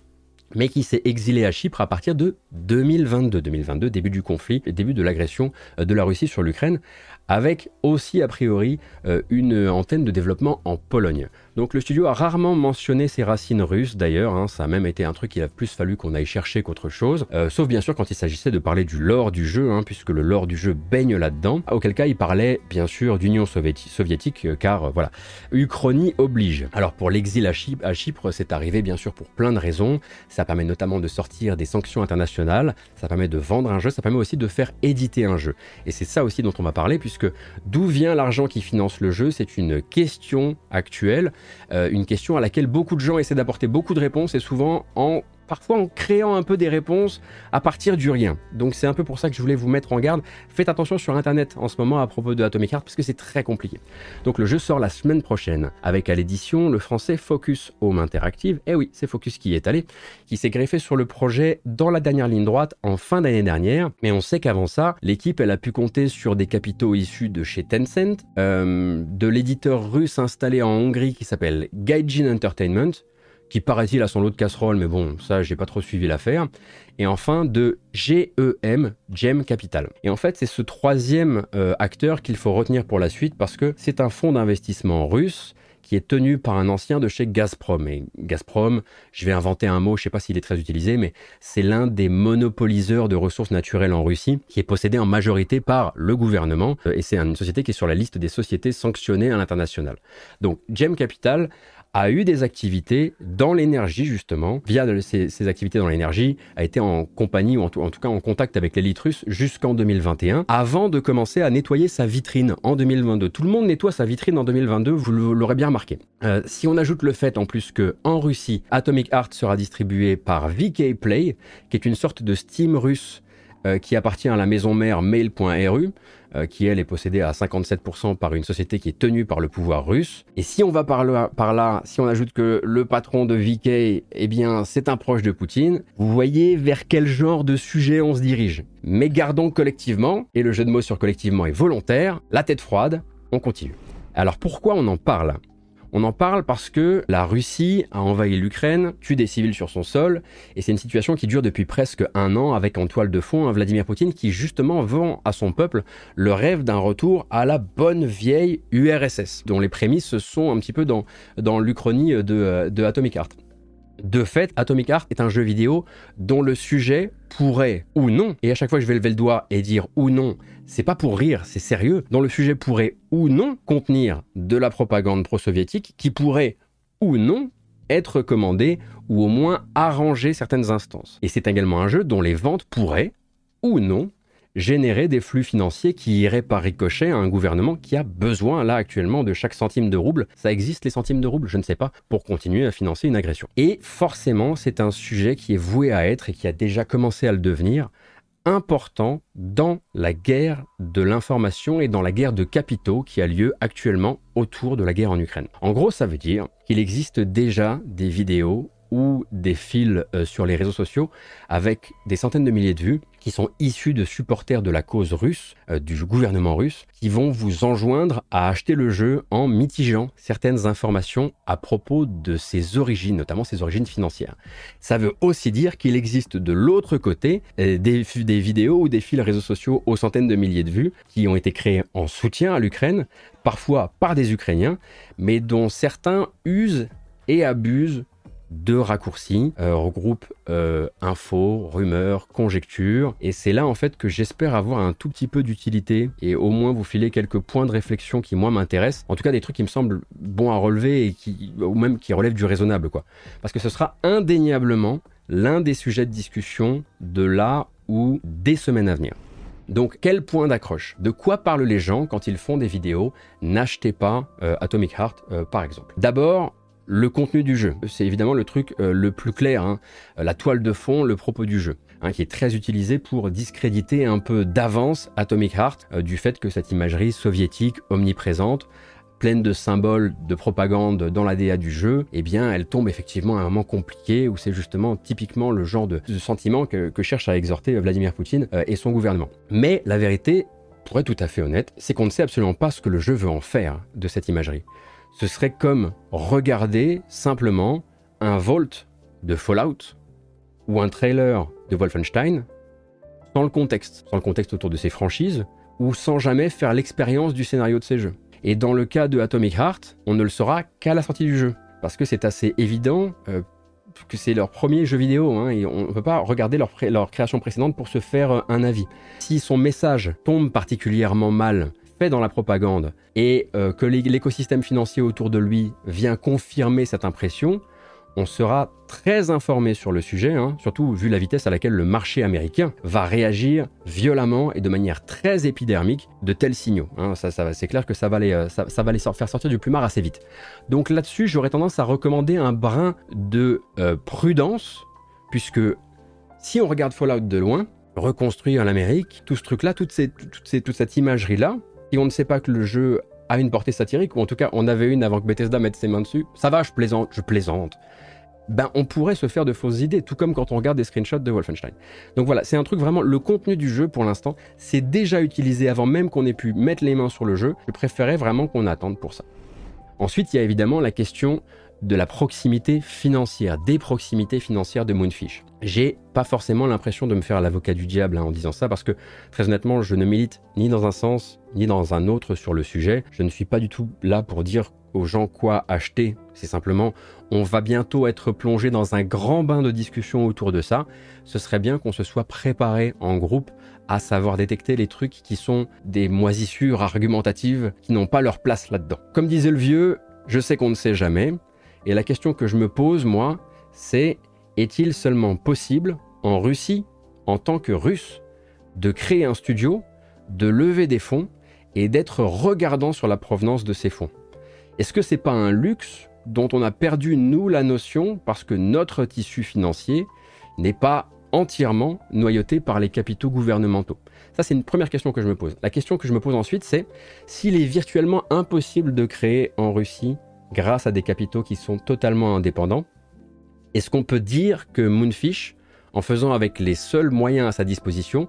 mais qui s'est exilé à Chypre à partir de 2022. 2022, début du conflit, début de l'agression euh, de la Russie sur l'Ukraine, avec aussi a priori euh, une antenne de développement en Pologne. Donc le studio a rarement mentionné ses racines russes d'ailleurs, hein. ça a même été un truc qu'il a plus fallu qu'on aille chercher qu'autre chose, euh, sauf bien sûr quand il s'agissait de parler du lore du jeu, hein, puisque le lore du jeu baigne là-dedans, auquel cas il parlait bien sûr d'Union soviétique, euh, car voilà, Uchronie oblige. Alors pour l'exil à, Chypre, c'est arrivé bien sûr pour plein de raisons, ça permet notamment de sortir des sanctions internationales, ça permet de vendre un jeu, ça permet aussi de faire éditer un jeu. Et c'est ça aussi dont on va parler, puisque d'où vient l'argent qui finance le jeu, c'est une question actuelle. euh, une question à laquelle beaucoup de gens essaient d'apporter beaucoup de réponses et souvent en parfois en créant un peu des réponses à partir du rien. Donc c'est un peu pour ça que je voulais vous mettre en garde. Faites attention sur Internet en ce moment à propos de Atomic Heart parce que c'est très compliqué. Donc le jeu sort la semaine prochaine avec à l'édition le français Focus Home Interactive. Eh oui, c'est Focus qui est allé, qui s'est greffé sur le projet dans la dernière ligne droite en fin d'année dernière. Mais on sait qu'avant ça, l'équipe elle a pu compter sur des capitaux issus de chez Tencent, euh, de l'éditeur russe installé en Hongrie qui s'appelle Gaijin Entertainment qui paraît-il a son lot de casserole, mais bon, ça, j'ai pas trop suivi l'affaire. Et enfin, de GEM, GEM Capital. Et en fait, c'est ce troisième euh, acteur qu'il faut retenir pour la suite parce que c'est un fonds d'investissement russe qui est tenu par un ancien de chez Gazprom. Et Gazprom, je vais inventer un mot, je sais pas s'il est très utilisé, mais c'est l'un des monopoliseurs de ressources naturelles en Russie, qui est possédé en majorité par le gouvernement, euh, et c'est une société qui est sur la liste des sociétés sanctionnées à l'international. Donc, GEM Capital a eu des activités dans l'énergie justement, via ces, activités dans l'énergie, a été en compagnie ou en tout, cas en contact avec l'élite russe jusqu'en 2021, avant de commencer à nettoyer sa vitrine en 2022. Tout le monde nettoie sa vitrine en 2022, vous l'aurez bien remarqué. Euh, si on ajoute le fait en plus que en Russie, Atomic Heart sera distribué par VK Play, qui est une sorte de Steam russe euh, qui appartient à la maison mère Mail.ru, euh, qui elle est possédée à 57% par une société qui est tenue par le pouvoir russe. Et si on va par là, par là si on ajoute que le patron de VK, eh bien, c'est un proche de Poutine, vous voyez vers quel genre de sujet on se dirige. Mais gardons collectivement, et le jeu de mots sur collectivement est volontaire, la tête froide, on continue. Alors pourquoi on en parle? On en parle parce que la Russie a envahi l'Ukraine, tue des civils sur son sol, et c'est une situation qui dure depuis presque un an avec en toile de fond un Vladimir Poutine qui justement vend à son peuple le rêve d'un retour à la bonne vieille URSS, dont les prémices sont un petit peu dans, dans l'Uchronie de, de Atomic Heart. De fait, Atomic Heart est un jeu vidéo dont le sujet pourrait ou non, et à chaque fois je vais lever le doigt et dire ou non, c'est pas pour rire, c'est sérieux, dont le sujet pourrait ou non contenir de la propagande pro-soviétique qui pourrait ou non être commandée ou au moins arranger certaines instances. Et c'est également un jeu dont les ventes pourraient ou non générer des flux financiers qui iraient par ricochet à un gouvernement qui a besoin là actuellement de chaque centime de rouble. Ça existe les centimes de rouble, je ne sais pas, pour continuer à financer une agression. Et forcément, c'est un sujet qui est voué à être et qui a déjà commencé à le devenir important dans la guerre de l'information et dans la guerre de capitaux qui a lieu actuellement autour de la guerre en Ukraine. En gros, ça veut dire qu'il existe déjà des vidéos ou des fils euh, sur les réseaux sociaux avec des centaines de milliers de vues qui sont issus de supporters de la cause russe, euh, du gouvernement russe, qui vont vous enjoindre à acheter le jeu en mitigeant certaines informations à propos de ses origines, notamment ses origines financières. Ça veut aussi dire qu'il existe de l'autre côté euh, des, des vidéos ou des fils réseaux sociaux aux centaines de milliers de vues qui ont été créés en soutien à l'Ukraine, parfois par des Ukrainiens, mais dont certains usent et abusent de raccourcis, euh, euh, infos, rumeurs, conjectures. Et c'est là en fait que j'espère avoir un tout petit peu d'utilité et au moins vous filer quelques points de réflexion qui moi m'intéressent. En tout cas des trucs qui me semblent bons à relever et qui, ou même qui relèvent du raisonnable quoi. Parce que ce sera indéniablement l'un des sujets de discussion de là ou des semaines à venir. Donc, quel point d'accroche? De quoi parlent les gens quand ils font des vidéos? N'achetez pas euh, Atomic Heart, par exemple. D'abord, le contenu du jeu. C'est évidemment le truc euh, le plus clair, hein. la toile de fond, le propos du jeu, hein, qui est très utilisé pour discréditer un peu d'avance Atomic Heart euh, du fait que cette imagerie soviétique omniprésente pleine de symboles de propagande dans l'ADA du jeu, eh bien, elle tombe effectivement à un moment compliqué où c'est justement typiquement le genre de, sentiment que, cherche à exhorter Vladimir Poutine euh, et son gouvernement. Mais la vérité, pour être tout à fait honnête, c'est qu'on ne sait absolument pas ce que le jeu veut en faire de cette imagerie ce serait comme regarder simplement un Vault de Fallout ou un trailer de Wolfenstein sans le contexte, sans le contexte autour de ses franchises, ou sans jamais faire l'expérience du scénario de ces jeux. Et dans le cas de Atomic Heart, on ne le saura qu'à la sortie du jeu, parce que c'est assez évident euh, que c'est leur premier jeu vidéo, hein, et on ne peut pas regarder leur, leur création précédente pour se faire euh, un avis. Si son message tombe particulièrement mal, dans la propagande et euh, que l'écosystème financier autour de lui vient confirmer cette impression, on sera très informé sur le sujet, hein, surtout vu la vitesse à laquelle le marché américain va réagir violemment et de manière très épidermique de tels signaux. Hein. ça, c'est clair que ça va, les, euh, ça, va les faire sortir du plumard assez vite. Donc là-dessus, j'aurais tendance à recommander un brin de euh, prudence, puisque si on regarde Fallout de loin, reconstruire en Amérique, tout ce truc-là, toute, toute cette imagerie-là, si on ne sait pas que le jeu a une portée satirique, ou en tout cas on avait une avant que Bethesda mette ses mains dessus, ça va, je plaisante, je plaisante. Ben, on pourrait se faire de fausses idées, tout comme quand on regarde des screenshots de Wolfenstein. Donc voilà, c'est un truc vraiment, le contenu du jeu pour l'instant, c'est déjà utilisé avant même qu'on ait pu mettre les mains sur le jeu. Je préférais vraiment qu'on attende pour ça. Ensuite, il y a évidemment la question de la proximité financière, des proximités financières de Moonfish. J'ai pas forcément l'impression de me faire l'avocat du diable hein, en disant ça parce que très honnêtement, je ne milite ni dans un sens ni dans un autre sur le sujet. Je ne suis pas du tout là pour dire aux gens quoi acheter. C'est simplement, on va bientôt être plongé dans un grand bain de discussion autour de ça. Ce serait bien qu'on se soit préparé en groupe à savoir détecter les trucs qui sont des moisissures argumentatives qui n'ont pas leur place là-dedans. Comme disait le vieux, je sais qu'on ne sait jamais, et la question que je me pose, moi, c'est est-il seulement possible, en Russie, en tant que russe, de créer un studio, de lever des fonds et d'être regardant sur la provenance de ces fonds? Est-ce que c'est pas un luxe dont on a perdu, nous, la notion parce que notre tissu financier n'est pas entièrement noyauté par les capitaux gouvernementaux? Ça, c'est une première question que je me pose. La question que je me pose ensuite, c'est s'il est virtuellement impossible de créer en Russie grâce à des capitaux qui sont totalement indépendants. Est-ce qu'on peut dire que Moonfish, en faisant avec les seuls moyens à sa disposition,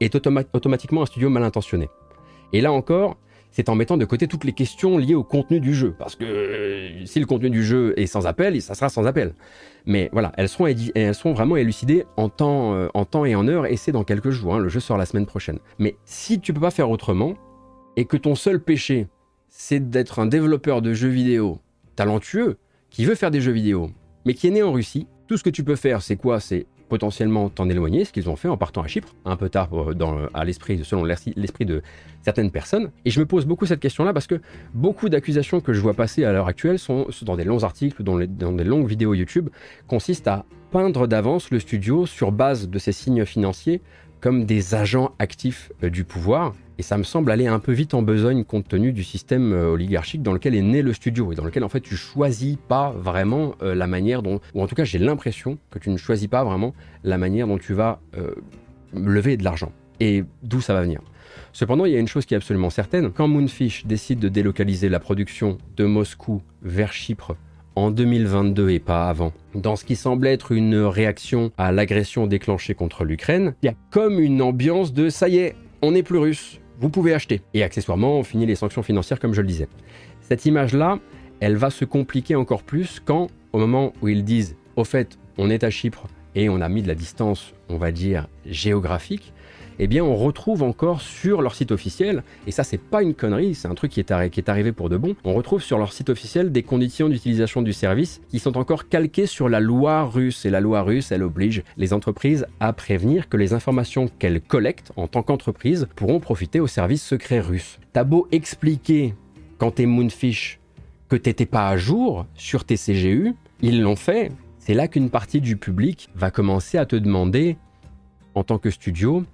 est automatiquement un studio mal intentionné Et là encore, c'est en mettant de côté toutes les questions liées au contenu du jeu. Parce que euh, si le contenu du jeu est sans appel, ça sera sans appel. Mais voilà, elles seront, vraiment élucidées en temps, euh, en temps et en heure, et c'est dans quelques jours. Hein, le jeu sort la semaine prochaine. Mais si tu peux pas faire autrement, et que ton seul péché, c'est d'être un développeur de jeux vidéo talentueux qui veut faire des jeux vidéo, mais qui est né en Russie, tout ce que tu peux faire, c'est quoi? C'est potentiellement t'en éloigner, ce qu'ils ont fait en partant à Chypre, un peu tard euh, à l'esprit, selon l'esprit de certaines personnes. Et je me pose beaucoup cette question-là parce que beaucoup d'accusations que je vois passer à l'heure actuelle sont dans des longs articles dans, des longues vidéos YouTube, consistent à peindre d'avance le studio sur base de ces signes financiers comme des agents actifs euh, du pouvoir. Et ça me semble aller un peu vite en besogne compte tenu du système euh, oligarchique dans lequel est né le studio et dans lequel en fait tu choisis pas vraiment euh, la manière dont, ou en tout cas j'ai l'impression que tu ne choisis pas vraiment la manière dont tu vas lever de l'argent et d'où ça va venir. Cependant, il y a une chose qui est absolument certaine, quand Moonfish décide de délocaliser la production de Moscou vers Chypre en 2022 et pas avant, dans ce qui semble être une réaction à l'agression déclenchée contre l'Ukraine, il y a comme une ambiance de ça y est, on n'est plus russe, vous pouvez acheter. Et accessoirement, on finit les sanctions financières comme je le disais. Cette image-là, elle va se compliquer encore plus quand, au moment où ils disent, au fait, on est à Chypre et on a mis de la distance, on va dire, géographique, eh bien on retrouve encore sur leur site officiel, et ça c'est pas une connerie, c'est un truc qui est, qui est, arrivé pour de bon, on retrouve sur leur site officiel des conditions d'utilisation du service qui sont encore calquées sur la loi russe, et la loi russe elle oblige les entreprises à prévenir que les informations qu'elles collectent en tant qu'entreprise pourront profiter au service secret russe. T'as beau expliquer quand t'es Moonfish que t'étais pas à jour sur tes CGU, ils l'ont fait. C'est là qu'une partie du public va commencer à te demander, en tant que studio,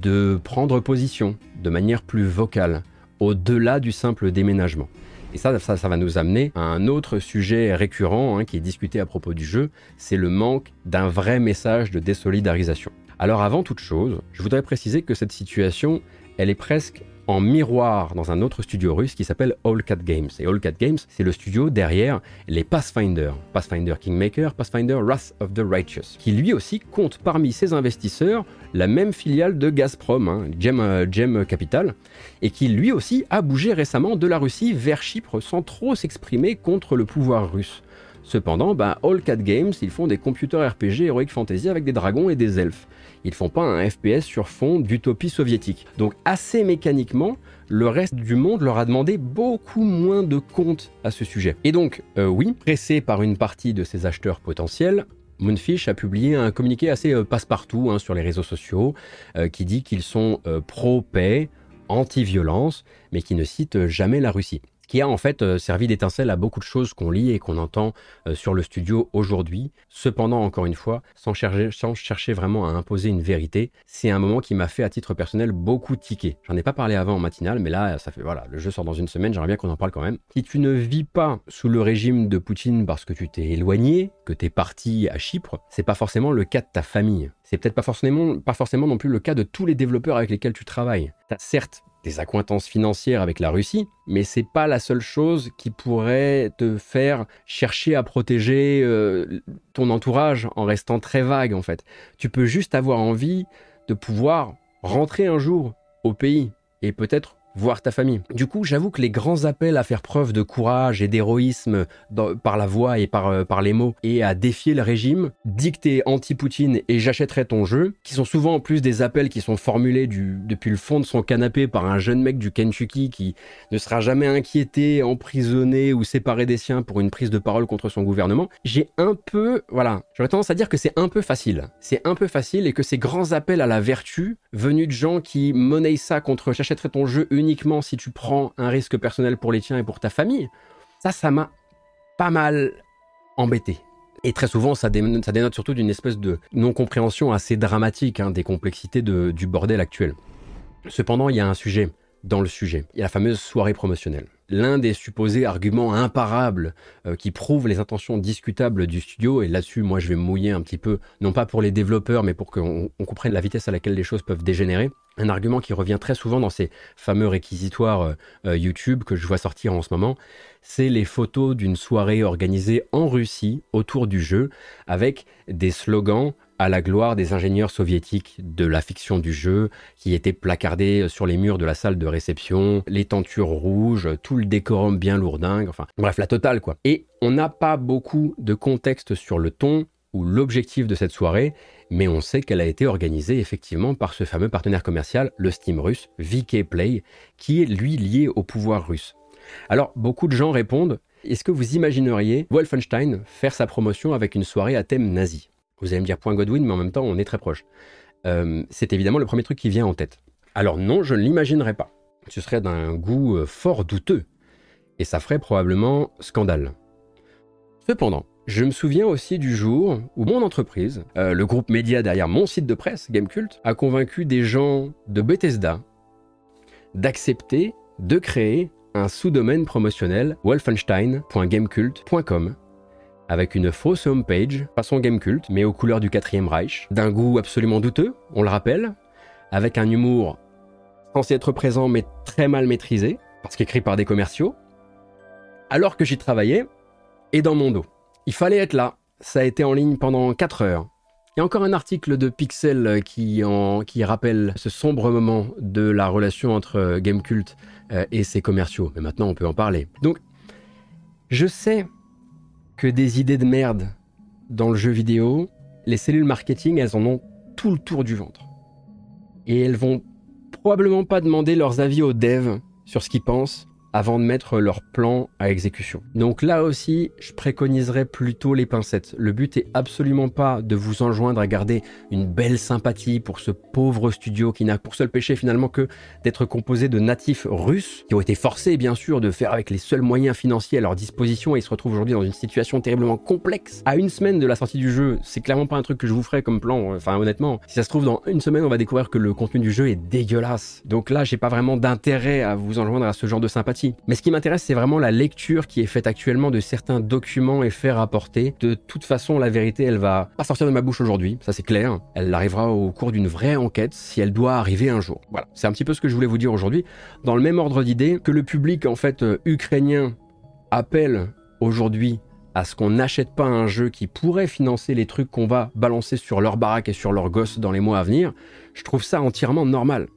de prendre position de manière plus vocale, au-delà du simple déménagement. Et ça, ça, va nous amener à un autre sujet récurrent hein, qui est discuté à propos du jeu, c'est le manque d'un vrai message de désolidarisation. Alors avant toute chose, je voudrais préciser que cette situation, elle est presque en miroir dans un autre studio russe qui s'appelle All Cat Games. Et All Cat Games, c'est le studio derrière les Pathfinder, Pathfinder Kingmaker, Pathfinder Wrath of the Righteous, qui lui aussi compte parmi ses investisseurs la même filiale de Gazprom, hein, Gem, euh, Gem Capital, et qui lui aussi a bougé récemment de la Russie vers Chypre sans trop s'exprimer contre le pouvoir russe. Cependant, bah, All Cat Games, ils font des computers RPG Heroic Fantasy avec des dragons et des elfes. Ils font pas un FPS sur fond d'utopie soviétique. Donc assez mécaniquement, le reste du monde leur a demandé beaucoup moins de comptes à ce sujet. Et donc, euh, oui, pressé par une partie de ses acheteurs potentiels, Moonfish a publié un communiqué assez euh, passe-partout hein, sur les réseaux sociaux euh, qui dit qu'ils sont pro-paix, anti-violence, mais qui ne cite jamais la Russie qui a en fait euh, servi d'étincelle à beaucoup de choses qu'on lit et qu'on entend euh, sur le studio aujourd'hui. Cependant, encore une fois, sans chercher, vraiment à imposer une vérité, c'est un moment qui m'a fait à titre personnel beaucoup tiquer. J'en ai pas parlé avant en matinale, mais là, ça fait voilà, le jeu sort dans une semaine, j'aimerais bien qu'on en parle quand même. Si tu ne vis pas sous le régime de Poutine parce que tu t'es éloigné, que tu es parti à Chypre, c'est pas forcément le cas de ta famille. C'est peut-être pas forcément, non plus le cas de tous les développeurs avec lesquels tu travailles. Certes des accointances financières avec la Russie, mais c'est pas la seule chose qui pourrait te faire chercher à protéger euh, ton entourage en restant très vague en fait. Tu peux juste avoir envie de pouvoir rentrer un jour au pays et peut-être voir ta famille. Du coup, j'avoue que les grands appels à faire preuve de courage et d'héroïsme par la voix et par, euh, par les mots et à défier le régime, dicter anti-Poutine et j'achèterai ton jeu, qui sont souvent en plus des appels qui sont formulés depuis le fond de son canapé par un jeune mec du Kentucky qui ne sera jamais inquiété, emprisonné ou séparé des siens pour une prise de parole contre son gouvernement, j'ai un peu, voilà, j'aurais tendance à dire que c'est un peu facile. C'est un peu facile et que ces grands appels à la vertu, venus de gens qui monnaient ça contre j'achèterai ton jeu unique uniquement si tu prends un risque personnel pour les tiens et pour ta famille, ça, ça m'a pas mal embêté. Et très souvent, ça dénote, surtout d'une espèce de non-compréhension assez dramatique hein, des complexités du bordel actuel. Cependant, il y a un sujet dans le sujet. Il y a la fameuse soirée promotionnelle. L'un des supposés arguments imparables euh, qui prouvent les intentions discutables du studio, et là-dessus, moi, je vais mouiller un petit peu, non pas pour les développeurs, mais pour qu'on comprenne la vitesse à laquelle les choses peuvent dégénérer. Un argument qui revient très souvent dans ces fameux réquisitoires euh, euh, YouTube que je vois sortir en ce moment, c'est les photos d'une soirée organisée en Russie autour du jeu, avec des slogans à la gloire des ingénieurs soviétiques de la fiction du jeu, qui étaient placardés sur les murs de la salle de réception, les tentures rouges, tout le décorum bien lourdingue, enfin bref, la totale quoi. Et on n'a pas beaucoup de contexte sur le ton ou l'objectif de cette soirée, mais on sait qu'elle a été organisée effectivement par ce fameux partenaire commercial, le Steam russe, VK Play, qui est lui lié au pouvoir russe. Alors beaucoup de gens répondent, est-ce que vous imagineriez Wolfenstein faire sa promotion avec une soirée à thème nazi? Vous allez me dire point Godwin, mais en même temps, on est très proche. Euh, c'est évidemment le premier truc qui vient en tête. Alors non, je ne l'imaginerais pas. Ce serait d'un goût euh, fort douteux. Et ça ferait probablement scandale. Cependant, je me souviens aussi du jour où mon entreprise, euh, le groupe média derrière mon site de presse, Gamecult, a convaincu des gens de Bethesda d'accepter de créer un sous-domaine promotionnel wolfenstein.gamecult.com avec une fausse homepage, façon game culte, mais aux couleurs du quatrième Reich, d'un goût absolument douteux, on le rappelle, avec un humour censé être présent mais très mal maîtrisé, parce qu'écrit par des commerciaux. Alors que j'y travaillais, est dans mon dos. Il fallait être là. Ça a été en ligne pendant 4 heures. Il y a encore un article de Pixel qui rappelle ce sombre moment de la relation entre Gamecult euh, et ses commerciaux. Mais maintenant, on peut en parler. Donc, je sais que des idées de merde dans le jeu vidéo, les cellules marketing, elles en ont tout le tour du ventre. Et elles vont probablement pas demander leurs avis aux devs sur ce qu'ils pensent avant de mettre leur plan à exécution. Donc là aussi, je préconiserais plutôt les pincettes. Le but est absolument pas de vous enjoindre à garder une belle sympathie pour ce pauvre studio qui n'a pour seul péché finalement que d'être composé de natifs russes qui ont été forcés bien sûr de faire avec les seuls moyens financiers à leur disposition et ils se retrouvent aujourd'hui dans une situation terriblement complexe. À une semaine de la sortie du jeu, c'est clairement pas un truc que je vous ferai comme plan. Enfin honnêtement, si ça se trouve dans une semaine, on va découvrir que le contenu du jeu est dégueulasse. Donc là, j'ai pas vraiment d'intérêt à vous enjoindre à ce genre de sympathie. Mais ce qui m'intéresse, c'est vraiment la lecture qui est faite actuellement de certains documents et faits rapportés. De toute façon, la vérité, elle va pas sortir de ma bouche aujourd'hui, ça c'est clair. Elle arrivera au cours d'une vraie enquête si elle doit arriver un jour. Voilà, c'est un petit peu ce que je voulais vous dire aujourd'hui. Dans le même ordre d'idée, que le public en fait euh, ukrainien appelle aujourd'hui à ce qu'on n'achète pas un jeu qui pourrait financer les trucs qu'on va balancer sur leur baraque et sur leurs gosses dans les mois à venir, je trouve ça entièrement normal.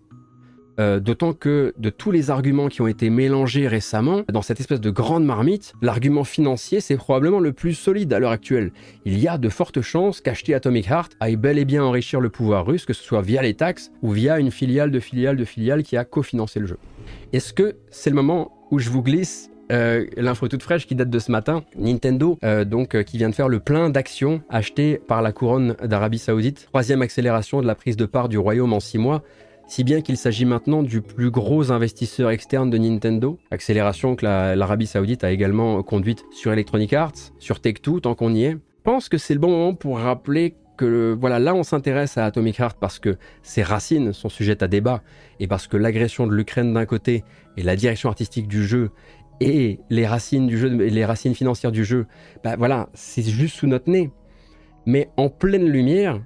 Euh, d'autant que de tous les arguments qui ont été mélangés récemment, dans cette espèce de grande marmite, l'argument financier, c'est probablement le plus solide à l'heure actuelle. Il y a de fortes chances qu'acheter Atomic Heart aille bel et bien enrichir le pouvoir russe, que ce soit via les taxes ou via une filiale de filiale de filiale qui a cofinancé le jeu. Est-ce que c'est le moment où je vous glisse euh, l'info toute fraîche qui date de ce matin, Nintendo, euh, donc qui vient de faire le plein d'actions achetées par la couronne d'Arabie Saoudite, troisième accélération de la prise de part du royaume en six mois si bien qu'il s'agit maintenant du plus gros investisseur externe de Nintendo, accélération que l'Arabie Saoudite a également conduite sur Electronic Arts, sur Take-Two, tant qu'on y est. Je pense que c'est le bon moment pour rappeler que voilà, là on s'intéresse à Atomic Heart parce que ses racines sont sujettes à débat et parce que l'agression de l'Ukraine d'un côté et la direction artistique du jeu et les racines du jeu, les racines financières du jeu, bah voilà, c'est juste sous notre nez. Mais en pleine lumière,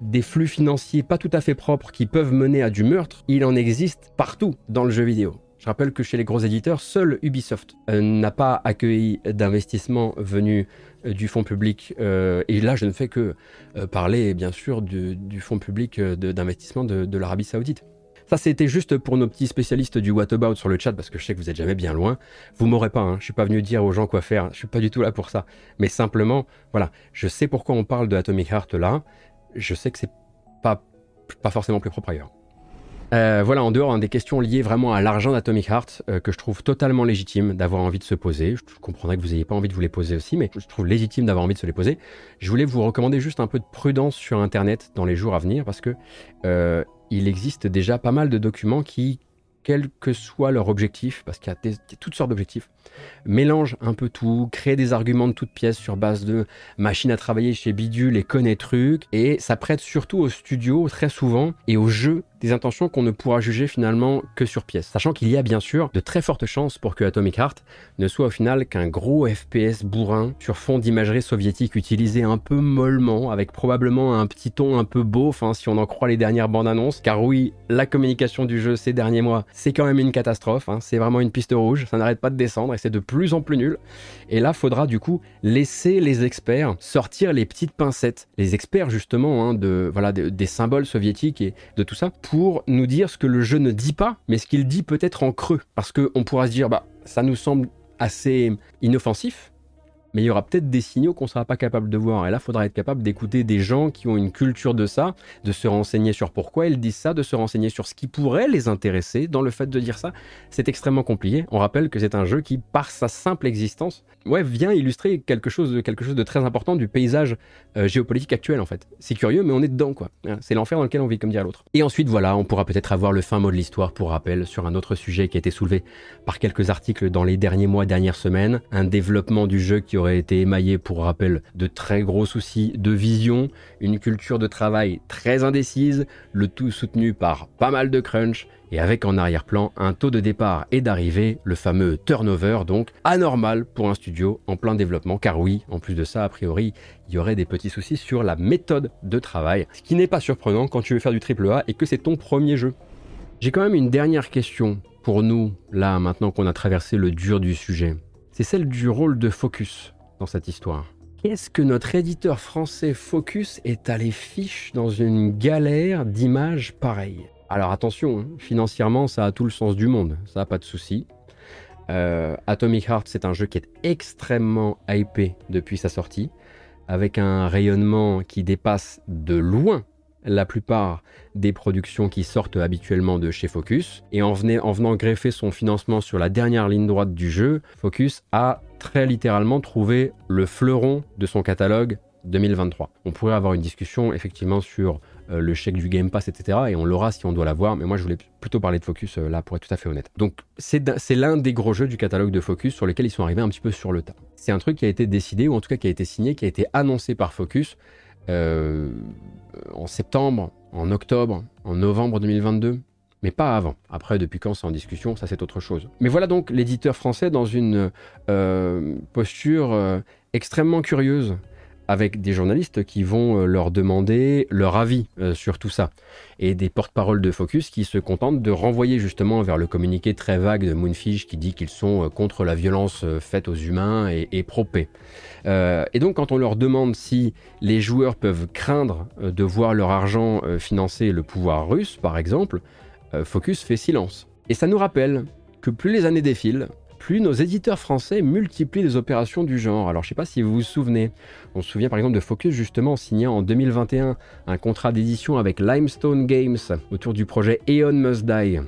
des flux financiers pas tout à fait propres qui peuvent mener à du meurtre, il en existe partout dans le jeu vidéo. Je rappelle que chez les gros éditeurs, seul Ubisoft euh, n'a pas accueilli d'investissement venu euh, du fonds public. Euh, et là, je ne fais que parler, bien sûr, du, fonds public d'investissement de, l'Arabie Saoudite. Ça, c'était juste pour nos petits spécialistes du What About sur le chat, parce que je sais que vous êtes jamais bien loin. Vous m'aurez pas, hein, je suis pas venu dire aux gens quoi faire, je suis pas du tout là pour ça. Mais simplement, voilà, je sais pourquoi on parle de Atomic Heart là, je sais que c'est pas, pas forcément plus propre ailleurs. Euh, voilà, en dehors hein, des questions liées vraiment à l'argent d'Atomic Heart, euh, que je trouve totalement légitime d'avoir envie de se poser. Je comprendrais que vous n'ayez pas envie de vous les poser aussi, mais je trouve légitime d'avoir envie de se les poser. Je voulais vous recommander juste un peu de prudence sur Internet dans les jours à venir, parce que euh, il existe déjà pas mal de documents qui, quel que soit leur objectif, parce qu'il y a toutes sortes d'objectifs, mélange un peu tout, crée des arguments de toutes pièces sur base de machines à travailler chez Bidule et connaît trucs, et ça prête surtout au studio très souvent et au jeu des intentions qu'on ne pourra juger finalement que sur pièce. Sachant qu'il y a bien sûr de très fortes chances pour que Atomic Heart ne soit au final qu'un gros FPS bourrin sur fond d'imagerie soviétique utilisé un peu mollement, avec probablement un petit ton un peu beau, enfin si on en croit les dernières bandes annonces. Car oui, la communication du jeu ces derniers mois, c'est quand même une catastrophe, hein. c'est vraiment une piste rouge, ça n'arrête pas de descendre et c'est de plus en plus nul. Et là, faudra du coup laisser les experts sortir les petites pincettes, les experts justement hein, de voilà des symboles soviétiques et de tout ça pour nous dire ce que le jeu ne dit pas, mais ce qu'il dit peut-être en creux. Parce qu'on pourra se dire, bah, ça nous semble assez inoffensif, mais il y aura peut-être des signaux qu'on ne sera pas capable de voir. Et là, il faudra être capable d'écouter des gens qui ont une culture de ça, de se renseigner sur pourquoi ils disent ça, de se renseigner sur ce qui pourrait les intéresser dans le fait de dire ça. C'est extrêmement compliqué. On rappelle que c'est un jeu qui, par sa simple existence, ouais, vient illustrer quelque chose, de, quelque chose de très important du paysage euh, géopolitique actuel, en fait. C'est curieux, mais on est dedans, quoi. Hein, c'est l'enfer dans lequel on vit, comme dirait l'autre. Et ensuite, voilà, on pourra peut-être avoir le fin mot de l'histoire pour rappel sur un autre sujet qui a été soulevé par quelques articles dans les derniers mois, dernières semaines. Un développement du jeu qui aurait été émaillé, pour rappel, de très gros soucis de vision, une culture de travail très indécise, le tout soutenu par pas mal de crunch, et avec en arrière-plan un taux de départ et d'arrivée, le fameux turnover, donc anormal pour un studio en plein développement, car oui, en plus de ça, a priori, il y aurait des petits soucis sur la méthode de travail, ce qui n'est pas surprenant quand tu veux faire du AAA et que c'est ton premier jeu. J'ai quand même une dernière question pour nous, là, maintenant qu'on a traversé le dur du sujet. C'est celle du rôle de focus dans cette histoire. Qu'est-ce que notre éditeur français Focus est allé fiche dans une galère d'images pareilles? Alors attention, hein, financièrement ça a tout le sens du monde, ça n'a pas de souci. Euh, Atomic Heart c'est un jeu qui est extrêmement hypé depuis sa sortie, avec un rayonnement qui dépasse de loin la plupart des productions qui sortent habituellement de chez Focus. Et en, en, venant greffer son financement sur la dernière ligne droite du jeu, Focus a très littéralement trouvé le fleuron de son catalogue 2023. On pourrait avoir une discussion effectivement sur euh, le chèque du Game Pass, etc. Et on l'aura si on doit l'avoir, mais moi je voulais plutôt parler de Focus euh, là pour être tout à fait honnête. Donc c'est l'un des gros jeux du catalogue de Focus sur lesquels ils sont arrivés un petit peu sur le tas. C'est un truc qui a été décidé, ou en tout cas qui a été signé, qui a été annoncé par Focus euh, en septembre, en octobre, en novembre 2022 mais pas avant. Après, depuis quand c'est en discussion, ça c'est autre chose. Mais voilà donc l'éditeur français dans une euh, posture euh, extrêmement curieuse, avec des journalistes qui vont euh, leur demander leur avis sur tout ça, et des porte-paroles de Focus qui se contentent de renvoyer justement vers le communiqué très vague de Moonfish qui dit qu'ils sont contre la violence faite aux humains et, et pro-paix. et donc quand on leur demande si les joueurs peuvent craindre de voir leur argent financer le pouvoir russe, par exemple, Focus fait silence. Et ça nous rappelle que plus les années défilent, plus nos éditeurs français multiplient les opérations du genre. Alors je ne sais pas si vous vous souvenez, on se souvient par exemple de Focus justement signant en 2021 un contrat d'édition avec Limestone Games autour du projet Aeon Must Die.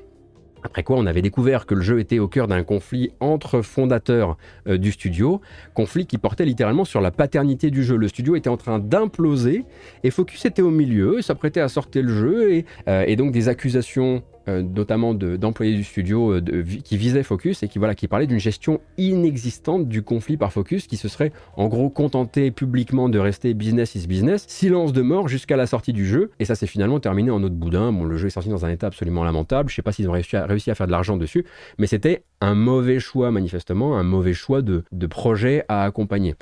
Après quoi, on avait découvert que le jeu était au cœur d'un conflit entre fondateurs euh, du studio, conflit qui portait littéralement sur la paternité du jeu. Le studio était en train d'imploser et Focus était au milieu s'apprêtait à sortir le jeu et, euh, et donc des accusations euh, notamment d'employés du studio euh, qui visaient Focus et qui, voilà, qui parlaient d'une gestion inexistante du conflit par Focus qui se serait en gros contenté publiquement de rester business is business, silence de mort jusqu'à la sortie du jeu et ça s'est finalement terminé en autre boudin. Bon, le jeu est sorti dans un état absolument lamentable, je sais pas s'ils ont réussi à, réussi à faire de l'argent dessus, mais c'était un mauvais choix manifestement, un mauvais choix de, de projet à accompagner.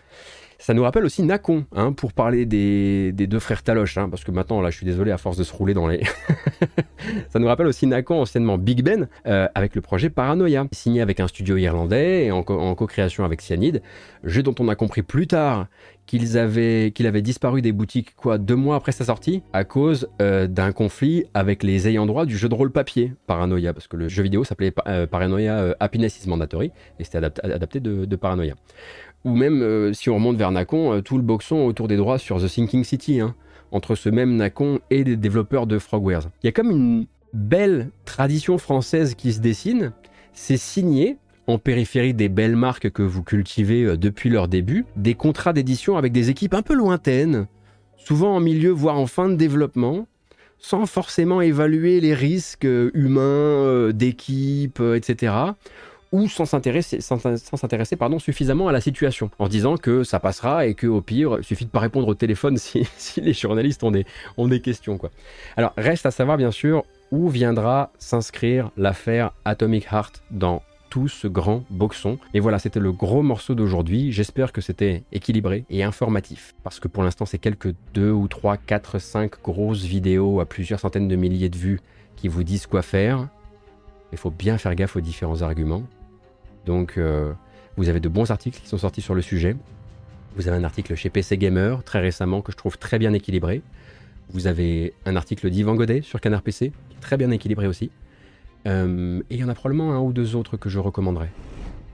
Ça nous rappelle aussi Nacon, hein, pour parler des, deux frères Taloche, hein, parce que maintenant, là, je suis désolé, à force de se rouler dans les... ça nous rappelle aussi Nacon, anciennement Big Ben, euh, avec le projet Paranoia, signé avec un studio irlandais et en, co-création avec Cyanide, jeu dont on a compris plus tard qu'il avait, disparu des boutiques quoi deux mois après sa sortie à cause euh, d'un conflit avec les ayants droit du jeu de rôle papier Paranoia parce que le jeu vidéo s'appelait euh, Paranoia Happiness is Mandatory et c'était adapté, de, de Paranoia ou même euh, si on remonte vers Nacon, euh, tout le boxon autour des droits sur The Thinking City, hein, entre ce même Nacon et des développeurs de Frogwares. Il y a comme une belle tradition française qui se dessine, c'est signé en périphérie des belles marques que vous cultivez euh, depuis leur début, des contrats d'édition avec des équipes un peu lointaines, souvent en milieu voire en fin de développement, sans forcément évaluer les risques humains, d'équipe, etc ou sans s'intéresser, sans, s'intéresser pardon, suffisamment à la situation, en disant que ça passera et que au pire, il suffit de pas répondre au téléphone si, les journalistes ont des, questions. Quoi. Alors reste à savoir bien sûr où viendra s'inscrire l'affaire Atomic Heart dans tout ce grand boxon. Et voilà, c'était le gros morceau d'aujourd'hui. J'espère que c'était équilibré et informatif. Parce que pour l'instant, c'est quelques 2 ou 3, 4, 5 grosses vidéos à plusieurs centaines de milliers de vues qui vous disent quoi faire. Il faut bien faire gaffe aux différents arguments. Donc, euh, vous avez de bons articles qui sont sortis sur le sujet. Vous avez un article chez PC Gamer très récemment que je trouve très bien équilibré. Vous avez un article d'Yvan Godet sur Canard PC, très bien équilibré aussi. Euh, et il y en a probablement un ou deux autres que je recommanderais.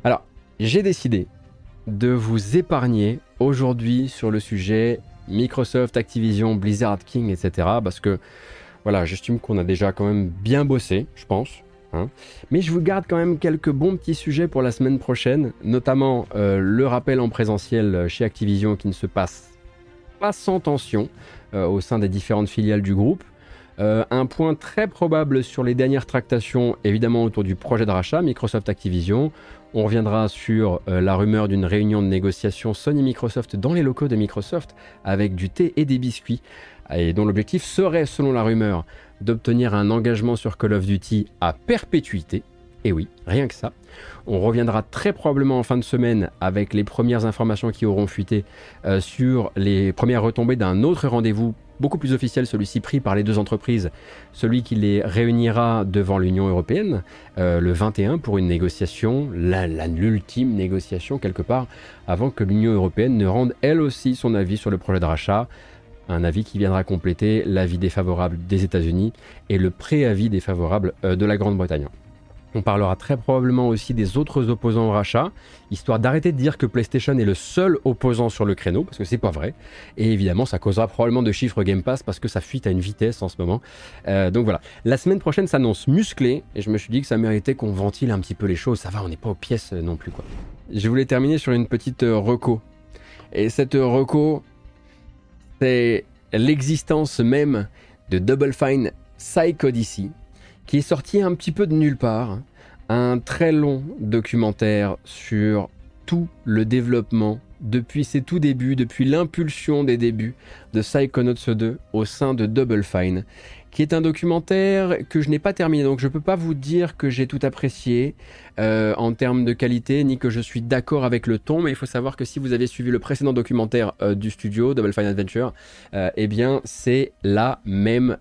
Alors, j'ai décidé de vous épargner aujourd'hui sur le sujet Microsoft, Activision, Blizzard King, etc. Parce que, voilà, j'estime qu'on a déjà quand même bien bossé, je pense. Hein. Mais je vous garde quand même quelques bons petits sujets pour la semaine prochaine, notamment euh, le rappel en présentiel chez Activision qui ne se passe pas sans tension euh, au sein des différentes filiales du groupe. Euh, un point très probable sur les dernières tractations, évidemment autour du projet de rachat Microsoft Activision. On reviendra sur la rumeur d'une réunion de négociation Sony-Microsoft dans les locaux de Microsoft avec du thé et des biscuits, et dont l'objectif serait, selon la rumeur, d'obtenir un engagement sur Call of Duty à perpétuité. Et oui, rien que ça. On reviendra très probablement en fin de semaine avec les premières informations qui auront fuité euh, sur les premières retombées d'un autre rendez-vous beaucoup plus officiel, celui-ci pris par les deux entreprises, celui qui les réunira devant l'Union européenne euh, le 21 pour une négociation, l'ultime négociation quelque part, avant que l'Union européenne ne rende elle aussi son avis sur le projet de rachat. Un avis qui viendra compléter l'avis défavorable des États-Unis et le préavis défavorable euh, de la Grande-Bretagne. On parlera très probablement aussi des autres opposants au rachat, histoire d'arrêter de dire que PlayStation est le seul opposant sur le créneau, parce que c'est pas vrai. Et évidemment, ça causera probablement de chiffres Game Pass parce que ça fuite à une vitesse en ce moment. Euh, donc voilà. La semaine prochaine s'annonce musclée, et je me suis dit que ça méritait qu'on ventile un petit peu les choses. Ça va, on n'est pas aux pièces euh, non plus. Je voulais terminer sur une petite reco. Et cette reco, c'est l'existence même de Double Fine Psychodyssey qui est sorti un petit peu de nulle part. Un très long documentaire sur tout le développement depuis ses tout débuts, depuis l'impulsion des débuts de Psychonauts 2 au sein de Double Fine, qui est un documentaire que je n'ai pas terminé, donc je ne peux pas vous dire que j'ai tout apprécié euh, en termes de qualité, ni que je suis d'accord avec le ton, mais il faut savoir que si vous avez suivi le précédent documentaire euh, du studio, Double Fine Adventure, euh, eh bien c'est la même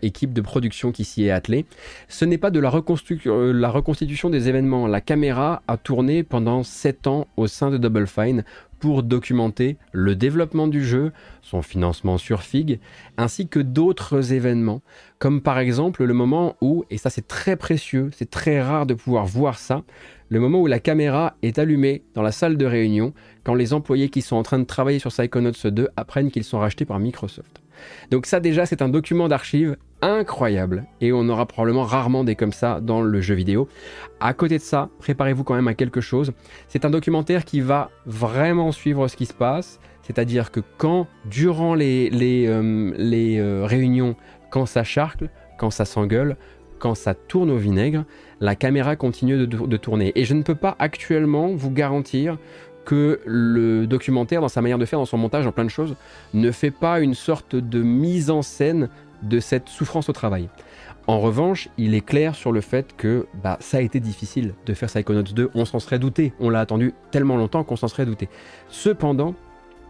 équipe de production qui s'y est attelée. Ce n'est pas de la, la reconstitution des événements, la caméra a tourné pendant 7 ans au sein de Double Fine pour documenter le développement du jeu, son financement sur FIG, ainsi que d'autres événements, comme par exemple le moment où, et ça c'est très précieux, c'est très rare de pouvoir voir ça, le moment où la caméra est allumée dans la salle de réunion quand les employés qui sont en train de travailler sur Psychonauts 2 apprennent qu'ils sont rachetés par Microsoft. Donc ça déjà c'est un document d'archives incroyable et on aura probablement rarement des comme ça dans le jeu vidéo. À côté de ça, préparez-vous quand même à quelque chose. C'est un documentaire qui va vraiment suivre ce qui se passe, c'est-à-dire que quand, durant les, euh, euh, réunions, quand ça charcle, quand ça s'engueule, quand ça tourne au vinaigre, la caméra continue de, tourner. Et je ne peux pas actuellement vous garantir que le documentaire, dans sa manière de faire, dans son montage, dans plein de choses, ne fait pas une sorte de mise en scène de cette souffrance au travail. En revanche, il est clair sur le fait que bah, ça a été difficile de faire Psychonauts 2. On s'en serait douté. On l'a attendu tellement longtemps qu'on s'en serait douté. Cependant,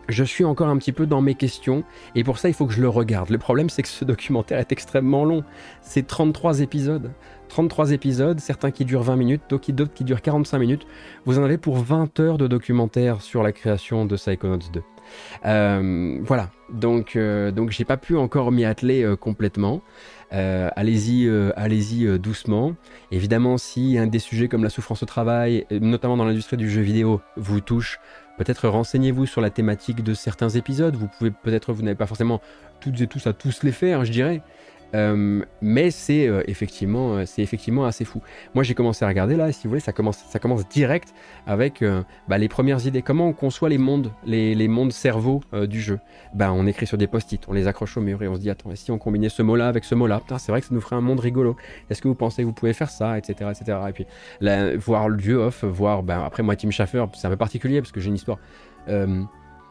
je suis encore un petit peu dans mes questions et pour ça il faut que je le regarde. Le problème c'est que ce documentaire est extrêmement long. C'est 33 épisodes. 33 épisodes, certains qui durent 20 minutes, d'autres qui durent 45 minutes. Vous en avez pour 20 heures de documentaire sur la création de Psychonauts 2. Euh, voilà, donc, euh, donc j'ai pas pu encore m'y atteler euh, complètement. allez-y, allez-y doucement. Évidemment, si un des sujets comme la souffrance au travail, notamment dans l'industrie du jeu vidéo, vous touche, peut-être renseignez-vous sur la thématique de certains épisodes. Vous pouvez peut-être, vous n'avez pas forcément toutes et tous à tous les faire, je dirais. Euh, mais c'est euh, effectivement, euh, c'est effectivement assez fou. Moi, j'ai commencé à regarder là, si vous voulez, ça commence, ça commence direct avec bah, les premières idées. Comment on conçoit les mondes, les, mondes cerveaux du jeu? Bah, On écrit sur des post-it, on les accroche au mur et on se dit attends, et si on combinait ce mot-là avec ce mot-là? C'est vrai que ça nous ferait un monde rigolo. Est-ce que vous pensez que vous pouvez faire ça, etc., etc. Et puis voir le dieu off, voir. Ben, après, moi, Tim Schafer, c'est un peu particulier parce que j'ai une histoire.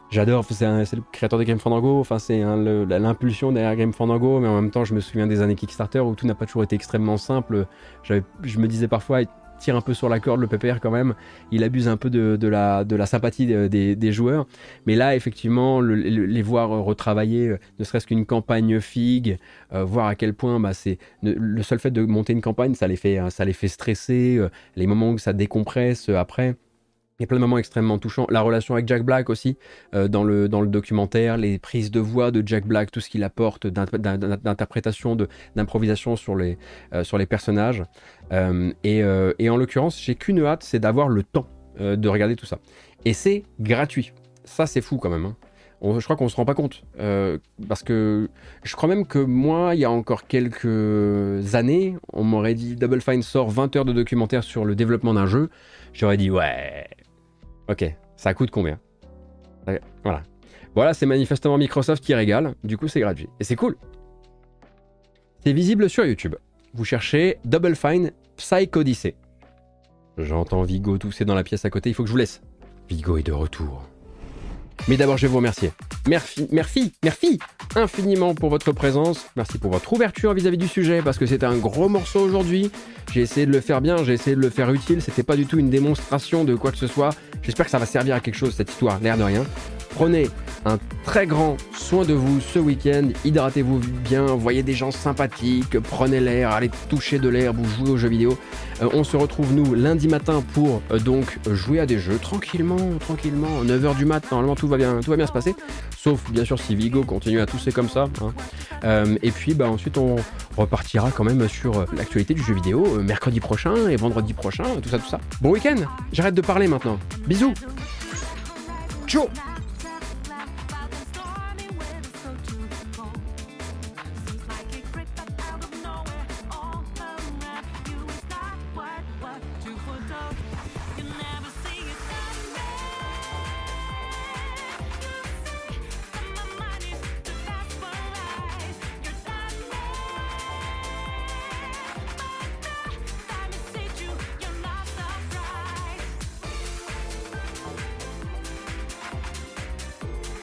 J'adore, c'est le créateur de Game Fandango, enfin c'est l'impulsion derrière Game Fandango, mais en même temps je me souviens des années Kickstarter où tout n'a pas toujours été extrêmement simple. Je me disais parfois, il tire un peu sur la corde le PPR quand même, il abuse un peu de, la, sympathie des, joueurs, mais là effectivement les voir retravailler, euh, ne serait-ce qu'une campagne FIG, euh, voir à quel point bah, c'est le seul fait de monter une campagne, ça les fait, ça les fait stresser, euh, les moments où ça décompresse après il y a plein de moments extrêmement touchants. La relation avec Jack Black aussi, euh, dans, le, dans le documentaire, les prises de voix de Jack Black, tout ce qu'il apporte d'interprétation, d'improvisation sur, les, euh, sur les personnages. Euh, et, en l'occurrence, j'ai qu'une hâte, c'est d'avoir le temps de regarder tout ça. Et c'est gratuit. Ça, c'est fou quand même. Hein. je crois qu'on se rend pas compte. parce que je crois même que moi, il y a encore quelques années, on m'aurait dit Double Fine sort 20 heures de documentaire sur le développement d'un jeu. J'aurais dit ouais, Ok, ça coûte combien? Voilà. Voilà, c'est manifestement Microsoft qui régale. Du coup, c'est gratuit. Et c'est cool. C'est visible sur YouTube. Vous cherchez Double Fine Psychodyssey. J'entends Vigo tousser dans la pièce à côté. Il faut que je vous laisse. Vigo est de retour. Mais d'abord, je vais vous remercier. Merci, merci, merci infiniment pour votre présence. Merci pour votre ouverture vis-à-vis du sujet parce que c'était un gros morceau aujourd'hui. J'ai essayé de le faire bien, j'ai essayé de le faire utile. C'était pas du tout une démonstration de quoi que ce soit. J'espère que ça va servir à quelque chose cette histoire, l'air de rien. Prenez un très grand soin de vous ce week-end. Hydratez-vous bien, voyez des gens sympathiques, prenez l'air, allez toucher de l'air, vous jouez aux jeux vidéo. Euh, on se retrouve nous lundi matin pour euh, donc jouer à des jeux tranquillement, tranquillement. 9h du mat, normalement tout va bien, tout va bien se passer. Sauf bien sûr si Vigo continue à tousser comme ça. Hein. Euh, et puis bah, ensuite on repartira quand même sur l'actualité du jeu vidéo mercredi prochain et vendredi prochain, tout ça, tout ça. Bon week-end, j'arrête de parler maintenant. Bisous Ciao